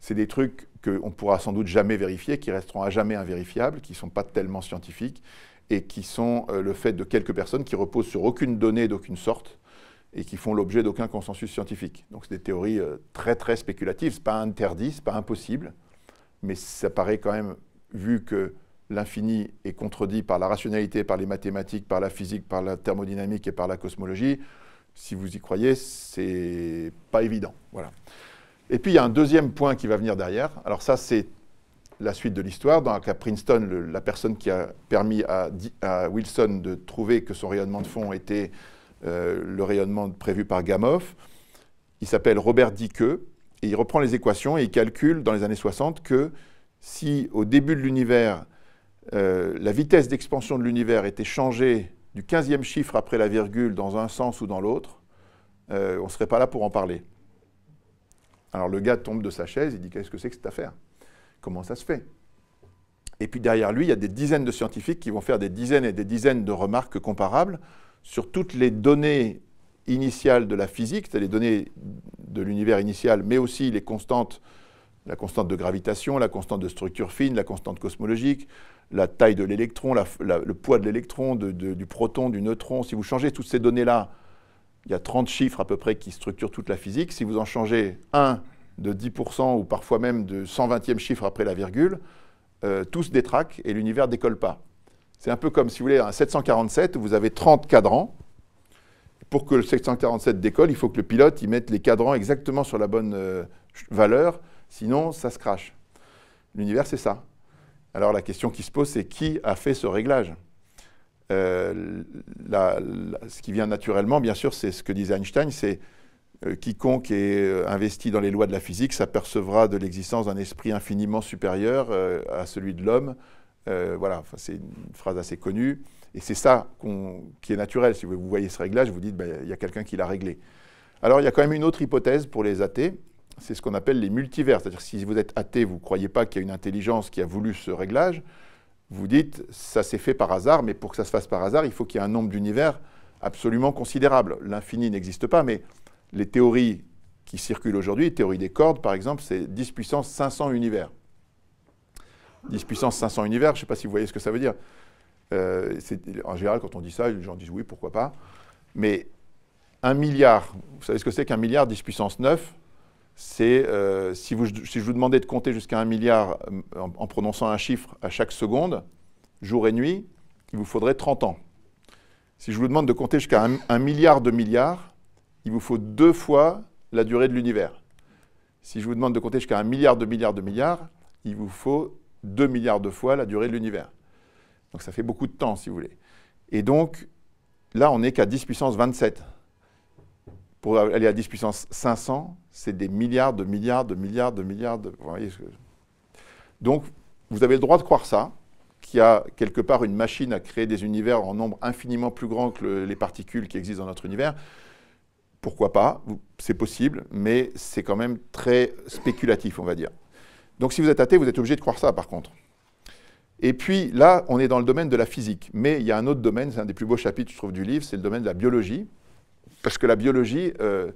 c'est des trucs qu'on pourra sans doute jamais vérifier, qui resteront à jamais invérifiables, qui ne sont pas tellement scientifiques, et qui sont euh, le fait de quelques personnes qui reposent sur aucune donnée d'aucune sorte, et qui font l'objet d'aucun consensus scientifique. Donc c'est des théories très très spéculatives, ce n'est pas interdit, ce n'est pas impossible mais ça paraît quand même, vu que l'infini est contredit par la rationalité, par les mathématiques, par la physique, par la thermodynamique et par la cosmologie, si vous y croyez, c'est pas évident. Voilà. Et puis il y a un deuxième point qui va venir derrière. Alors ça, c'est la suite de l'histoire. Donc à Princeton, la personne qui a permis à, Wilson de trouver que son rayonnement de fond était euh, le rayonnement prévu par Gamow, il s'appelle Robert Dicke, et il reprend les équations et il calcule dans les années 60 que si au début de l'univers, euh, la vitesse d'expansion de l'univers était changée du 15e chiffre après la virgule dans un sens ou dans l'autre, euh, on ne serait pas là pour en parler. Alors le gars tombe de sa chaise, il dit Qu'est-ce que c'est que cette affaire? Comment ça se fait? Et puis derrière lui, il y a des dizaines de scientifiques qui vont faire des dizaines et des dizaines de remarques comparables sur toutes les données initiales de la physique, c'est-à-dire les données de l'univers initial, mais aussi les constantes, la constante de gravitation, la constante de structure fine, la constante cosmologique, la taille de l'électron, le poids de l'électron, du proton, du neutron. Si vous changez toutes ces données-là, il y a 30 chiffres à peu près qui structurent toute la physique. Si vous en changez un de 10% ou parfois même de 120e chiffre après la virgule, euh, tout se détraque et l'univers décolle pas. C'est un peu comme si vous voulez un 747 où vous avez 30 cadrans. Pour que le 747 décolle, il faut que le pilote y mette les cadrans exactement sur la bonne euh, valeur, sinon ça se crache. L'univers, c'est ça. Alors la question qui se pose, c'est qui a fait ce réglage? Euh, Ce qui vient naturellement, bien sûr, c'est ce que disait Einstein, c'est euh, quiconque est investi dans les lois de la physique s'apercevra de l'existence d'un esprit infiniment supérieur à celui de l'homme. Voilà, c'est une phrase assez connue. Et c'est ça qui est naturel. Si vous, voyez ce réglage, vous dites, ben, il y a quelqu'un qui l'a réglé. Alors il y a quand même une autre hypothèse pour les athées, c'est ce qu'on appelle les multivers. C'est-à-dire si vous êtes athée, vous ne croyez pas qu'il y a une intelligence qui a voulu ce réglage, vous dites ça s'est fait par hasard, mais pour que ça se fasse par hasard, il faut qu'il y ait un nombre d'univers absolument considérable. L'infini n'existe pas, mais les théories qui circulent aujourd'hui, théorie des cordes par exemple, c'est 10 puissance 500 univers. 10 puissance 500 univers, je ne sais pas si vous voyez ce que ça veut dire. Euh, en général, quand on dit ça, les gens disent oui, pourquoi pas. Mais un milliard, vous savez ce que c'est qu'un milliard 10 puissance 9 c'est euh, si, je vous demandais de compter jusqu'à un milliard euh, en, prononçant un chiffre à chaque seconde, jour et nuit, il vous faudrait 30 ans. Si je vous demande de compter jusqu'à un, milliard de milliards, il vous faut deux fois la durée de l'univers. Si je vous demande de compter jusqu'à un milliard de milliards de milliards, il vous faut deux milliards de fois la durée de l'univers. Donc ça fait beaucoup de temps, si vous voulez. Et donc, là, on n'est qu'à 10 puissance 27 pour aller à 10 puissance 500, c'est des milliards de milliards de milliards de milliards de... Vous voyez Donc, vous avez le droit de croire ça, qu'il y a quelque part une machine à créer des univers en nombre infiniment plus grand que les particules qui existent dans notre univers. Pourquoi pas? C'est possible, mais c'est quand même très spéculatif, on va dire. Donc si vous êtes athée, vous êtes obligé de croire ça, par contre. Et puis là, on est dans le domaine de la physique. Mais il y a un autre domaine, c'est un des plus beaux chapitres, je trouve, du livre, c'est le domaine de la biologie. Parce que la biologie, euh,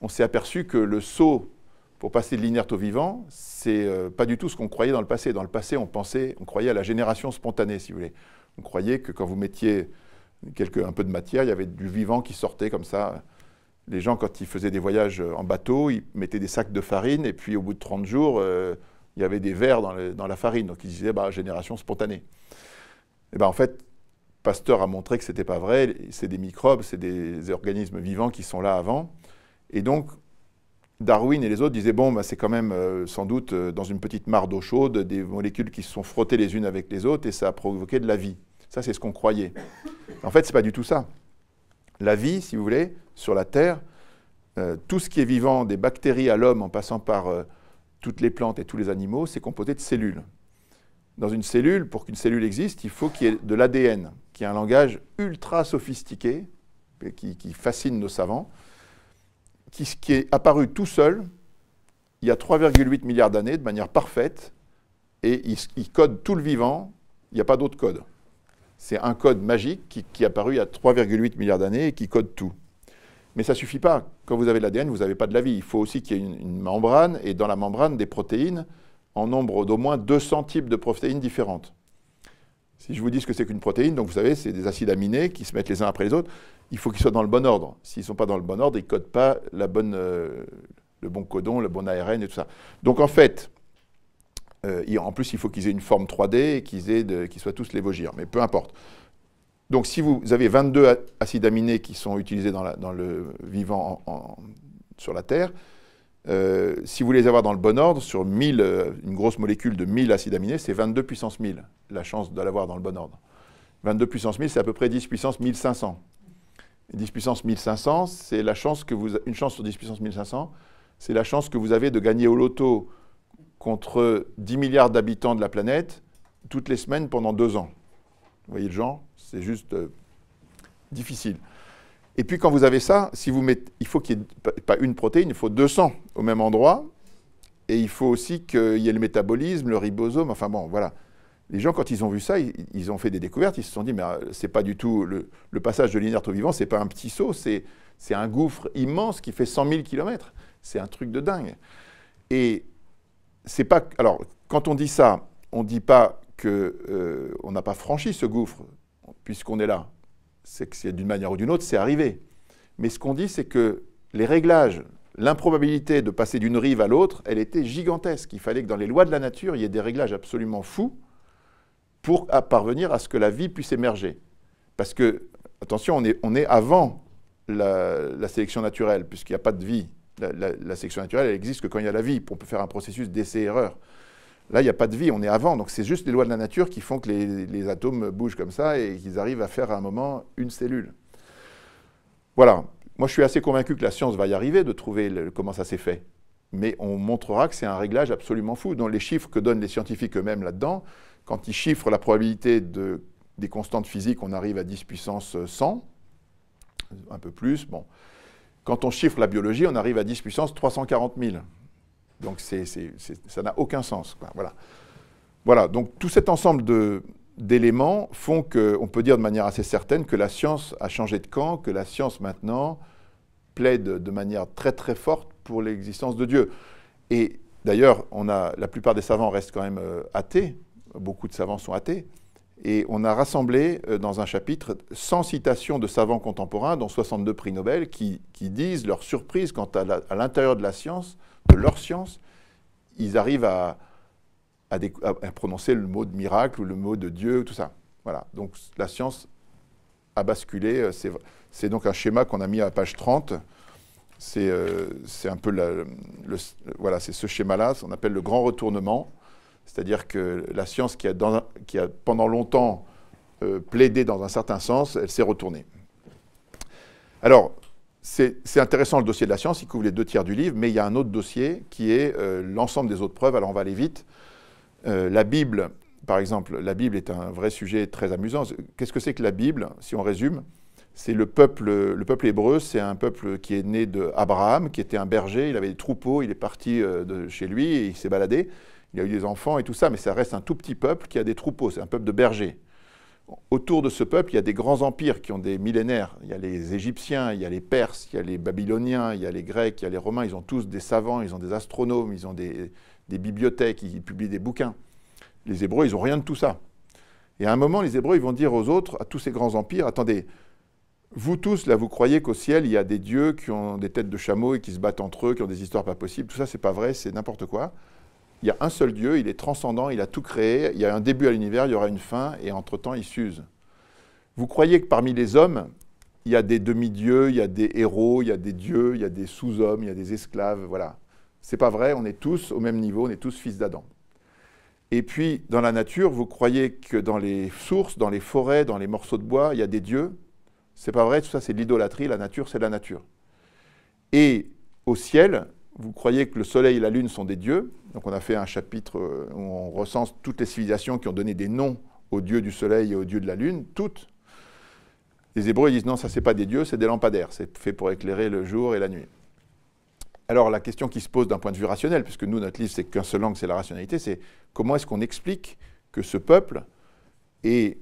on s'est aperçu que le saut pour passer de l'inerte au vivant, c'est euh, pas du tout ce qu'on croyait dans le passé. Dans le passé, on pensait, on croyait à la génération spontanée, si vous voulez. On croyait que quand vous mettiez un peu de matière, il y avait du vivant qui sortait comme ça. Les gens, quand ils faisaient des voyages en bateau, ils mettaient des sacs de farine, et puis au bout de 30 jours, euh, il y avait des vers dans, la farine. Donc ils disaient, bah, génération spontanée. Et ben en fait, Pasteur a montré que ce n'était pas vrai, c'est des microbes, c'est des organismes vivants qui sont là avant. Et donc, Darwin et les autres disaient, bon, bah, c'est quand même euh, sans doute euh, dans une petite mare d'eau chaude, des molécules qui se sont frottées les unes avec les autres, et ça a provoqué de la vie. Ça, c'est ce qu'on croyait. En fait, ce n'est pas du tout ça. La vie, si vous voulez, sur la Terre, euh, tout ce qui est vivant, des bactéries à l'homme, en passant par toutes les plantes et tous les animaux, c'est composé de cellules. Dans une cellule, pour qu'une cellule existe, il faut qu'il y ait de l'ADN qui est un langage ultra sophistiqué, qui, fascine nos savants, qui, qui, est apparu tout seul il y a 3,8 milliards d'années de manière parfaite, et il, code tout le vivant, il n'y a pas d'autre code. C'est un code magique qui, est apparu il y a 3,8 milliards d'années et qui code tout. Mais ça ne suffit pas. Quand vous avez de l'ADN, vous n'avez pas de la vie. Il faut aussi qu'il y ait une, membrane, et dans la membrane, des protéines en nombre d'au moins 200 types de protéines différentes. Si je vous dis ce que c'est qu'une protéine, donc vous savez, c'est des acides aminés qui se mettent les uns après les autres. Il faut qu'ils soient dans le bon ordre. S'ils ne sont pas dans le bon ordre, ils ne codent pas la bonne, euh, le bon codon, le bon ARN et tout ça. Donc en fait, euh, en plus, il faut qu'ils aient une forme 3D et qu'ils soient tous lévogyres, mais peu importe. Donc si vous avez 22 acides aminés qui sont utilisés dans, le vivant sur la Terre, euh, si vous les avoir dans le bon ordre, sur 1000, euh, une grosse molécule de 1000 acides aminés, c'est 22 puissance 1000, la chance de l'avoir dans le bon ordre. 22 puissance 1000, c'est à peu près 10 puissance 1500. 10 puissance 1500, c'est la chance que vous, une chance sur 10 puissance 1500, c'est la chance que vous avez de gagner au loto contre 10 milliards d'habitants de la planète toutes les semaines pendant deux ans. Vous voyez le genre? C'est juste euh, difficile. Et puis quand vous avez ça, si vous mettez, il faut qu'il n'y ait pas une protéine, il faut 200 au même endroit. Et il faut aussi qu'il y ait le métabolisme, le ribosome, enfin bon, voilà. Les gens, quand ils ont vu ça, ils, ont fait des découvertes, ils se sont dit, mais euh, c'est pas du tout, le, passage de l'inerte au vivant, c'est pas un petit saut, c'est un gouffre immense qui fait 100 000 km. C'est un truc de dingue. Et c'est pas. Alors, quand on dit ça, on ne dit pas qu'on euh, n'a pas franchi ce gouffre, puisqu'on est là. C'est que d'une manière ou d'une autre, c'est arrivé. Mais ce qu'on dit, c'est que les réglages, l'improbabilité de passer d'une rive à l'autre, elle était gigantesque. Il fallait que dans les lois de la nature, il y ait des réglages absolument fous pour parvenir à ce que la vie puisse émerger. Parce que, attention, on est, avant la sélection naturelle, puisqu'il n'y a pas de vie la, sélection naturelle, elle existe que quand il y a la vie. On peut faire un processus d'essai-erreur. Là, il n'y a pas de vie, on est avant. Donc c'est juste les lois de la nature qui font que les, atomes bougent comme ça et qu'ils arrivent à faire à un moment une cellule. Voilà. Moi, je suis assez convaincu que la science va y arriver de trouver comment ça s'est fait. Mais on montrera que c'est un réglage absolument fou. Dans les chiffres que donnent les scientifiques eux-mêmes là-dedans, quand ils chiffrent la probabilité de, des constantes physiques, on arrive à 10 puissance 100, un peu plus. Bon. Quand on chiffre la biologie, on arrive à 10 puissance 340 000. Donc ça n'a aucun sens. Voilà. voilà, donc tout cet ensemble d'éléments font qu'on peut dire de manière assez certaine que la science a changé de camp, que la science maintenant plaide de manière très très forte pour l'existence de Dieu. Et d'ailleurs, la plupart des savants restent quand même euh, athées, beaucoup de savants sont athées, et on a rassemblé euh, dans un chapitre 100 citations de savants contemporains, dont 62 prix Nobel, qui, disent leur surprise quant à l'intérieur de la science, de leur science, ils arrivent à, prononcer le mot de miracle ou le mot de Dieu, tout ça. Voilà. Donc la science a basculé. Euh, c'est donc un schéma qu'on a mis à page 30. Euh, c'est un peu voilà, c'est ce schéma-là, on appelle le grand retournement. C'est-à-dire que la science qui a, pendant longtemps euh, plaidé dans un certain sens, elle s'est retournée. Alors, c'est intéressant le dossier de la science, il couvre les deux tiers du livre, mais il y a un autre dossier qui est euh, l'ensemble des autres preuves. Alors on va aller vite. Euh, la Bible, par exemple, la Bible est un vrai sujet très amusant. Qu'est-ce que c'est que la Bible, si on résume? C'est le peuple, le peuple hébreu, c'est un peuple qui est né d'Abraham, qui était un berger, il avait des troupeaux, il est parti de chez lui et il s'est baladé il y a eu des enfants et tout ça, mais ça reste un tout petit peuple qui a des troupeaux, c'est un peuple de bergers. Autour de ce peuple, il y a des grands empires qui ont des millénaires. Il y a les Égyptiens, il y a les Perses, il y a les Babyloniens, il y a les Grecs, il y a les Romains. Ils ont tous des savants, ils ont des astronomes, ils ont des, bibliothèques, ils publient des bouquins. Les Hébreux, ils n'ont rien de tout ça. Et à un moment, les Hébreux, ils vont dire aux autres, à tous ces grands empires, attendez, vous tous, là, vous croyez qu'au ciel, il y a des dieux qui ont des têtes de chameaux et qui se battent entre eux, qui ont des histoires pas possibles. Tout ça, c'est pas vrai, c'est n'importe quoi. Il y a un seul Dieu, il est transcendant, il a tout créé, il y a un début à l'univers, il y aura une fin, et entre-temps, il s'use. Vous croyez que parmi les hommes, il y a des demi-dieux, il y a des héros, il y a des dieux, il y a des sous-hommes, il y a des esclaves, voilà. C'est pas vrai, on est tous au même niveau, on est tous fils d'Adam. Et puis, dans la nature, vous croyez que dans les sources, dans les forêts, dans les morceaux de bois, il y a des dieux? C'est pas vrai, tout ça c'est l'idolâtrie, la nature c'est la nature. Et au ciel, vous croyez que le Soleil et la Lune sont des dieux? Donc on a fait un chapitre euh, où on recense toutes les civilisations qui ont donné des noms aux dieux du Soleil et aux dieux de la Lune, toutes. Les Hébreux disent non, ça c'est pas des dieux, c'est des lampadaires, c'est fait pour éclairer le jour et la nuit. Alors la question qui se pose d'un point de vue rationnel, puisque nous notre livre c'est qu'un seul langue, c'est la rationalité, c'est comment est-ce qu'on explique que ce peuple ait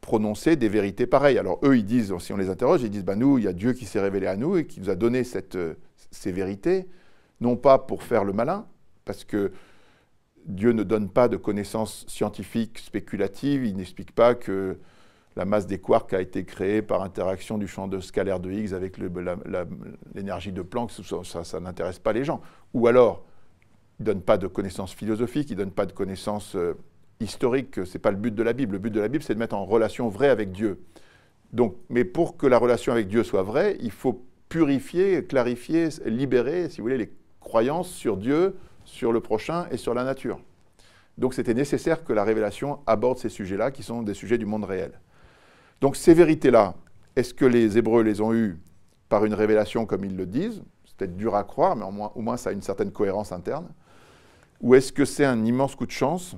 prononcé des vérités pareilles? Alors eux ils disent, si on les interroge, ils disent bah nous il y a Dieu qui s'est révélé à nous et qui nous a donné euh, ces vérités non pas pour faire le malin, parce que Dieu ne donne pas de connaissances scientifiques spéculatives, il n'explique pas que la masse des quarks a été créée par interaction du champ de scalaire de Higgs avec l'énergie de Planck, ça, n'intéresse pas les gens. Ou alors, il ne donne pas de connaissances philosophiques, il ne donne pas de connaissances euh, historiques, ce n'est pas le but de la Bible. Le but de la Bible, c'est de mettre en relation vraie avec Dieu. Donc, mais pour que la relation avec Dieu soit vraie, il faut purifier, clarifier, libérer, si vous voulez, les croyance sur Dieu, sur le prochain et sur la nature. Donc c'était nécessaire que la révélation aborde ces sujets-là, qui sont des sujets du monde réel. Donc ces vérités-là, est-ce que les Hébreux les ont eues par une révélation comme ils le disent? C'est peut-être dur à croire, mais au moins, au moins ça a une certaine cohérence interne. Ou est-ce que c'est un immense coup de chance?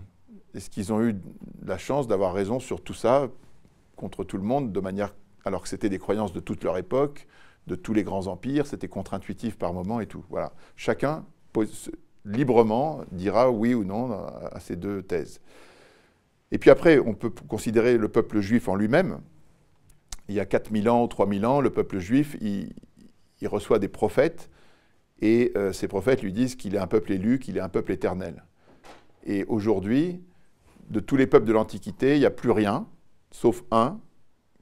Est-ce qu'ils ont eu la chance d'avoir raison sur tout ça, contre tout le monde, de manière, alors que c'était des croyances de toute leur époque, de tous les grands empires, c'était contre-intuitif par moment et tout. Voilà. Chacun librement dira oui ou non à ces deux thèses. Et puis après, on peut considérer le peuple juif en lui-même. Il y a 4000 ans ou 3000 ans, le peuple juif, il, reçoit des prophètes, et euh, ces prophètes lui disent qu'il est un peuple élu, qu'il est un peuple éternel. Et aujourd'hui, de tous les peuples de l'Antiquité, il n'y a plus rien, sauf un,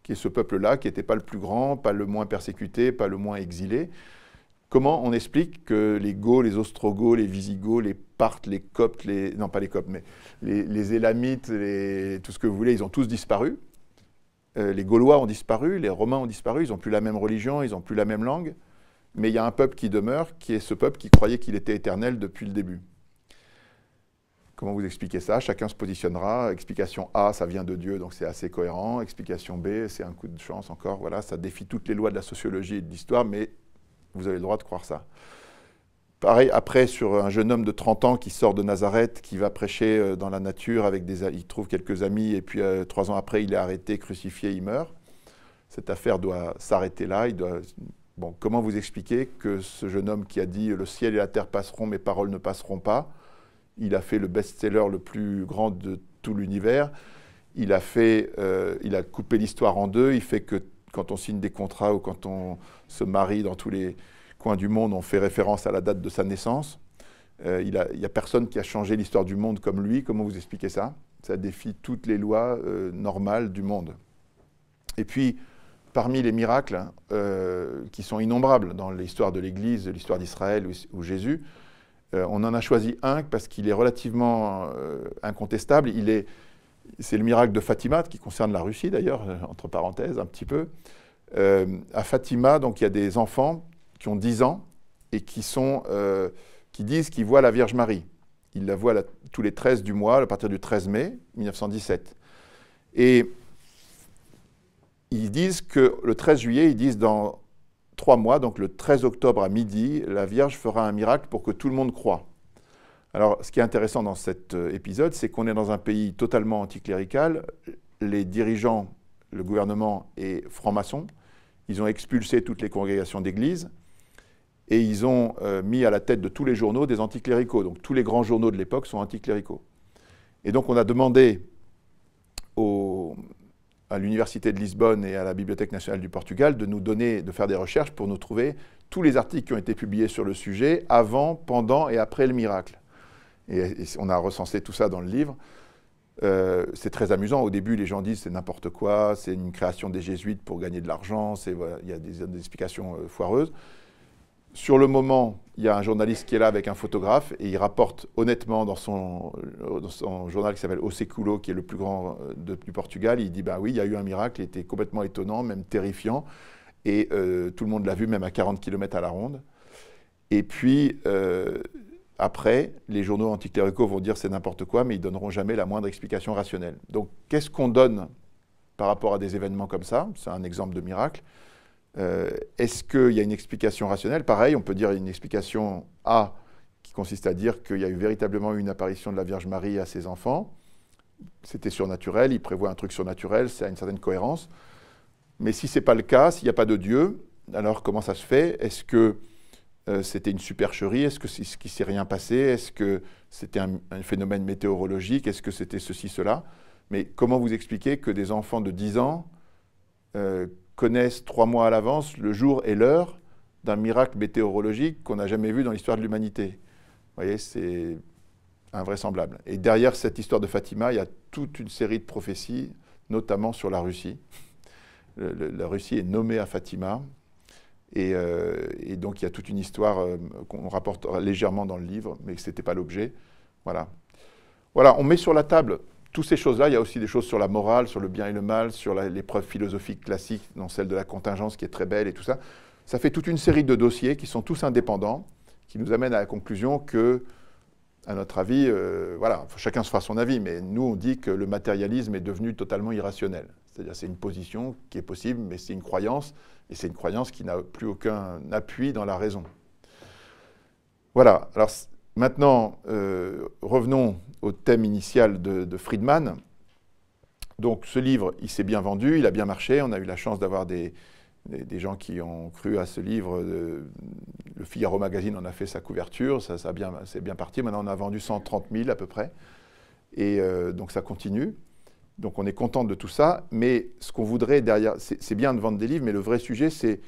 qui est ce peuple-là, qui n'était pas le plus grand, pas le moins persécuté, pas le moins exilé. Comment on explique que les Goths, les Ostrogoths, les Visigoths, les Parthes, les Coptes, les, non pas les Coptes, mais les, Élamites, tout ce que vous voulez, ils ont tous disparu. Euh, les Gaulois ont disparu, les Romains ont disparu, ils n'ont plus la même religion, ils n'ont plus la même langue. Mais il y a un peuple qui demeure, qui est ce peuple qui croyait qu'il était éternel depuis le début. Comment vous expliquez ça? Chacun se positionnera. Explication A, ça vient de Dieu, donc c'est assez cohérent. Explication B, c'est un coup de chance encore. Voilà, ça défie toutes les lois de la sociologie et de l'histoire, mais vous avez le droit de croire ça. Pareil, après, sur un jeune homme de 30 ans qui sort de Nazareth, qui va prêcher euh, dans la nature avec des... Il trouve quelques amis, et puis euh, trois ans après, il est arrêté, crucifié, il meurt. Cette affaire doit s'arrêter là. Il doit... Bon, comment vous expliquez que ce jeune homme qui a dit « Le ciel et la terre passeront, mes paroles ne passeront pas », il a fait le best-seller le plus grand de tout l'univers, il, a fait, euh, il a coupé l'histoire en deux, il fait que quand on signe des contrats ou quand on se marie dans tous les coins du monde, on fait référence à la date de sa naissance. Euh, il n'y a, personne qui a changé l'histoire du monde comme lui. Comment vous expliquez ça? Ça défie toutes les lois euh, normales du monde. Et puis, parmi les miracles, hein, qui sont innombrables dans l'histoire de l'Église, l'histoire d'Israël ou, Jésus, on en a choisi un parce qu'il est relativement incontestable. Il est c'est le miracle de Fatima, qui concerne la Russie d'ailleurs, euh, entre parenthèses, un petit peu. Euh, à Fatima, donc, il y a des enfants qui ont 10 ans et qui, sont, euh, qui disent qu'ils voient la Vierge Marie. Ils la voient tous les 13 du mois, à partir du 13 mai 1917. Et ils disent que le 13 juillet, ils disent dans trois mois, donc le 13 octobre à midi, la Vierge fera un miracle pour que tout le monde croit. Alors, ce qui est intéressant dans cet euh, épisode, c'est qu'on est dans un pays totalement anticlérical. Les dirigeants, le gouvernement est franc-maçon. Ils ont expulsé toutes les congrégations d'église et ils ont euh, mis à la tête de tous les journaux des anticléricaux. Donc, tous les grands journaux de l'époque sont anticléricaux. Et donc, on a demandé à l'Université de Lisbonne et à la Bibliothèque nationale du Portugal de nous donner, de faire des recherches pour nous trouver tous les articles qui ont été publiés sur le sujet avant, pendant et après le miracle. Et, on a recensé tout ça dans le livre. Euh, c'est très amusant. Au début, les gens disent c'est n'importe quoi, c'est une création des jésuites pour gagner de l'argent, il y a des, explications euh, foireuses. Sur le moment, il y a un journaliste qui est là avec un photographe et il rapporte honnêtement dans son, journal qui s'appelle O Seculo, qui est le plus grand euh, du Portugal, il dit bah oui, il y a eu un miracle, il était complètement étonnant, même terrifiant, et tout le monde l'a vu, même à 40 km à la ronde. Et puis, après, les journaux anticléricaux vont dire c'est n'importe quoi, mais ils donneront jamais la moindre explication rationnelle. Donc, qu'est-ce qu'on donne par rapport à des événements comme ça? C'est un exemple de miracle. Euh, est-ce qu'il y a une explication rationnelle? Pareil, on peut dire une explication A qui consiste à dire qu'il y a eu véritablement une apparition de la Vierge Marie à ses enfants. C'était surnaturel, il prévoit un truc surnaturel, ça a une certaine cohérence. Mais si ce n'est pas le cas, s'il n'y a pas de Dieu, alors comment ça se fait? Est-ce que euh, c'était une supercherie? Est-ce que c'est ce qui s'est rien passé? Est-ce que c'était un, phénomène météorologique? Est-ce que c'était ceci, cela? Mais comment vous expliquez que des enfants de 10 ans euh, connaissent trois mois à l'avance le jour et l'heure d'un miracle météorologique qu'on n'a jamais vu dans l'histoire de l'humanité Vous voyez, c'est invraisemblable. Et derrière cette histoire de Fatima, il y a toute une série de prophéties, notamment sur la Russie. la Russie est nommée à Fatima, euh, et, donc il y a toute une histoire euh, qu'on rapporte légèrement dans le livre, mais ce n'était pas l'objet. Voilà. Voilà, on met sur la table toutes ces choses-là. Il y a aussi des choses sur la morale, sur le bien et le mal, sur l'épreuve philosophique classique, dans celle de la contingence qui est très belle et tout ça. Ça fait toute une série de dossiers qui sont tous indépendants, qui nous amènent à la conclusion que, à notre avis, euh, voilà, chacun se fera son avis, mais nous on dit que le matérialisme est devenu totalement irrationnel. C'est-à-dire c'est une position qui est possible, mais c'est une croyance, et c'est une croyance qui n'a plus aucun appui dans la raison. Voilà, alors maintenant, euh, revenons au thème initial de, Friedman. Donc ce livre, il s'est bien vendu, il a bien marché. On a eu la chance d'avoir des, des, gens qui ont cru à ce livre. le Figaro Magazine en a fait sa couverture, ça, ça bien, c'est bien parti. Maintenant, on a vendu 130 000 à peu près. Et euh, donc ça continue. Donc on est content de tout ça. Mais ce qu'on voudrait derrière, c'est bien de vendre des livres, mais le vrai sujet, c'est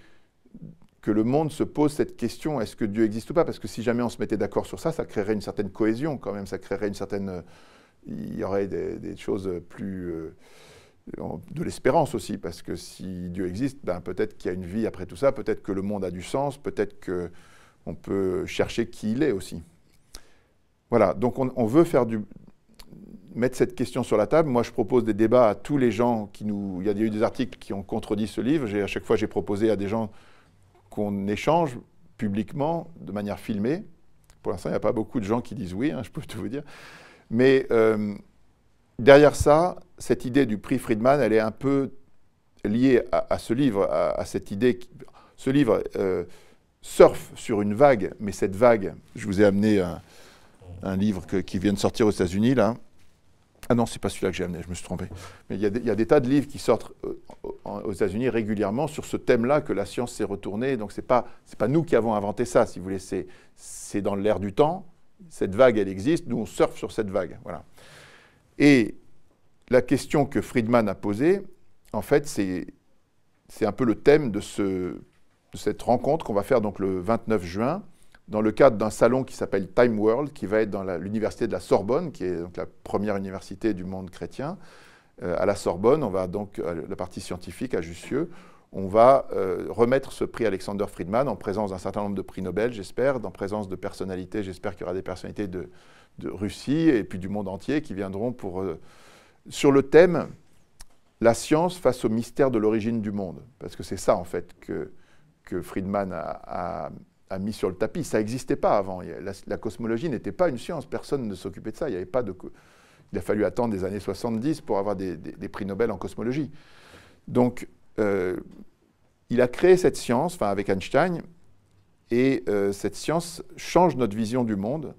que le monde se pose cette question est-ce que Dieu existe ou pas? Parce que si jamais on se mettait d'accord sur ça, ça créerait une certaine cohésion quand même, ça créerait une certaine. Il y aurait des, choses plus. Euh, de l'espérance aussi, parce que si Dieu existe, ben peut-être qu'il y a une vie après tout ça, peut-être que le monde a du sens, peut-être qu'on peut chercher qui il est aussi. Voilà, donc on, veut faire du, mettre cette question sur la table. Moi, je propose des débats à tous les gens qui nous. Il y a eu des articles qui ont contredit ce livre. À chaque fois, j'ai proposé à des gens qu'on échange publiquement, de manière filmée. Pour l'instant, il n'y a pas beaucoup de gens qui disent oui, hein, je peux tout vous dire. Mais euh, derrière ça, cette idée du prix Friedman, elle est un peu liée à, ce livre, à, cette idée. Ce livre euh, surfe sur une vague, mais cette vague, je vous ai amené un, livre qui vient de sortir aux États-Unis, là, ah non, c'est pas celui-là que j'ai amené, je me suis trompé. Mais il y, a des, tas de livres qui sortent euh, aux États-Unis régulièrement sur ce thème-là que la science s'est retournée. Donc ce n'est pas, pas nous qui avons inventé ça, si vous voulez. C'est dans l'air du temps. Cette vague, elle existe. Nous, on surfe sur cette vague. Voilà. Et la question que Friedman a posée, en fait, c'est un peu le thème de, ce, de cette rencontre qu'on va faire donc le 29 juin dans le cadre d'un salon qui s'appelle Time World, qui va être dans l'université de la Sorbonne, qui est donc la première université du monde chrétien. Euh, à la Sorbonne, on va donc, la partie scientifique à Jussieu, on va euh, remettre ce prix Alexander Friedman en présence d'un certain nombre de prix Nobel, j'espère, en présence de personnalités, j'espère qu'il y aura des personnalités de, Russie et puis du monde entier qui viendront pour, euh, sur le thème la science face au mystère de l'origine du monde. Parce que c'est ça, en fait, que, Friedman a mis sur le tapis. Ça n'existait pas avant. La, cosmologie n'était pas une science. Personne ne s'occupait de ça. Il, y avait pas de, il a fallu attendre des années 70 pour avoir des, prix Nobel en cosmologie. Donc, euh, il a créé cette science, enfin avec Einstein, et euh, cette science change notre vision du monde.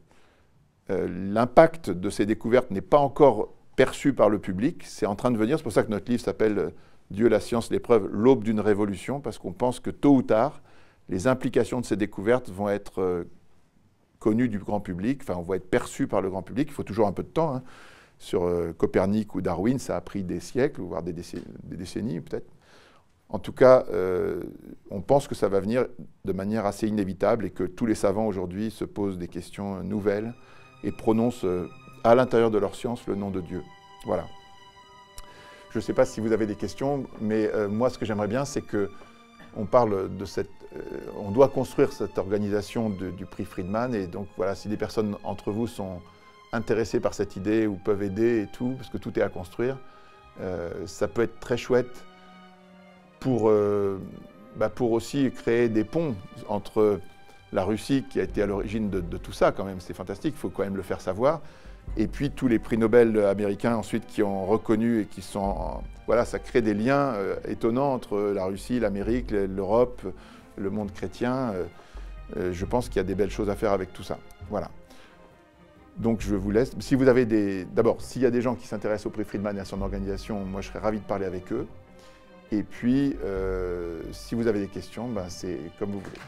Euh, l'impact de ces découvertes n'est pas encore perçu par le public. C'est en train de venir. C'est pour ça que notre livre s'appelle Dieu, la science, l'épreuve, l'aube d'une révolution, parce qu'on pense que tôt ou tard, les implications de ces découvertes vont être connues du grand public, enfin, on va être perçues par le grand public. Il faut toujours un peu de temps. Hein. Sur euh, Copernic ou Darwin, ça a pris des siècles, voire des décennies, peut-être. En tout cas, euh, on pense que ça va venir de manière assez inévitable et que tous les savants aujourd'hui se posent des questions nouvelles et prononcent à l'intérieur de leur science le nom de Dieu. Voilà. Je ne sais pas si vous avez des questions, mais moi, ce que j'aimerais bien, c'est que on parle de cette, euh, on doit construire cette organisation du prix Friedman et donc voilà, si des personnes entre vous sont intéressées par cette idée ou peuvent aider et tout, parce que tout est à construire, euh, ça peut être très chouette pour, euh, bah, pour aussi créer des ponts entre la Russie qui a été à l'origine de, tout ça quand même, c'est fantastique, il faut quand même le faire savoir, et puis tous les prix Nobel américains ensuite qui ont reconnu et qui sont... Voilà, ça crée des liens euh, étonnants entre la Russie, l'Amérique, l'Europe, le monde chrétien. Je pense qu'il y a des belles choses à faire avec tout ça. Voilà. Donc je vous laisse. Si vous avez des... D'abord, s'il y a des gens qui s'intéressent au prix Friedman et à son organisation, moi je serais ravi de parler avec eux. Et puis, si vous avez des questions, ben, c'est comme vous voulez.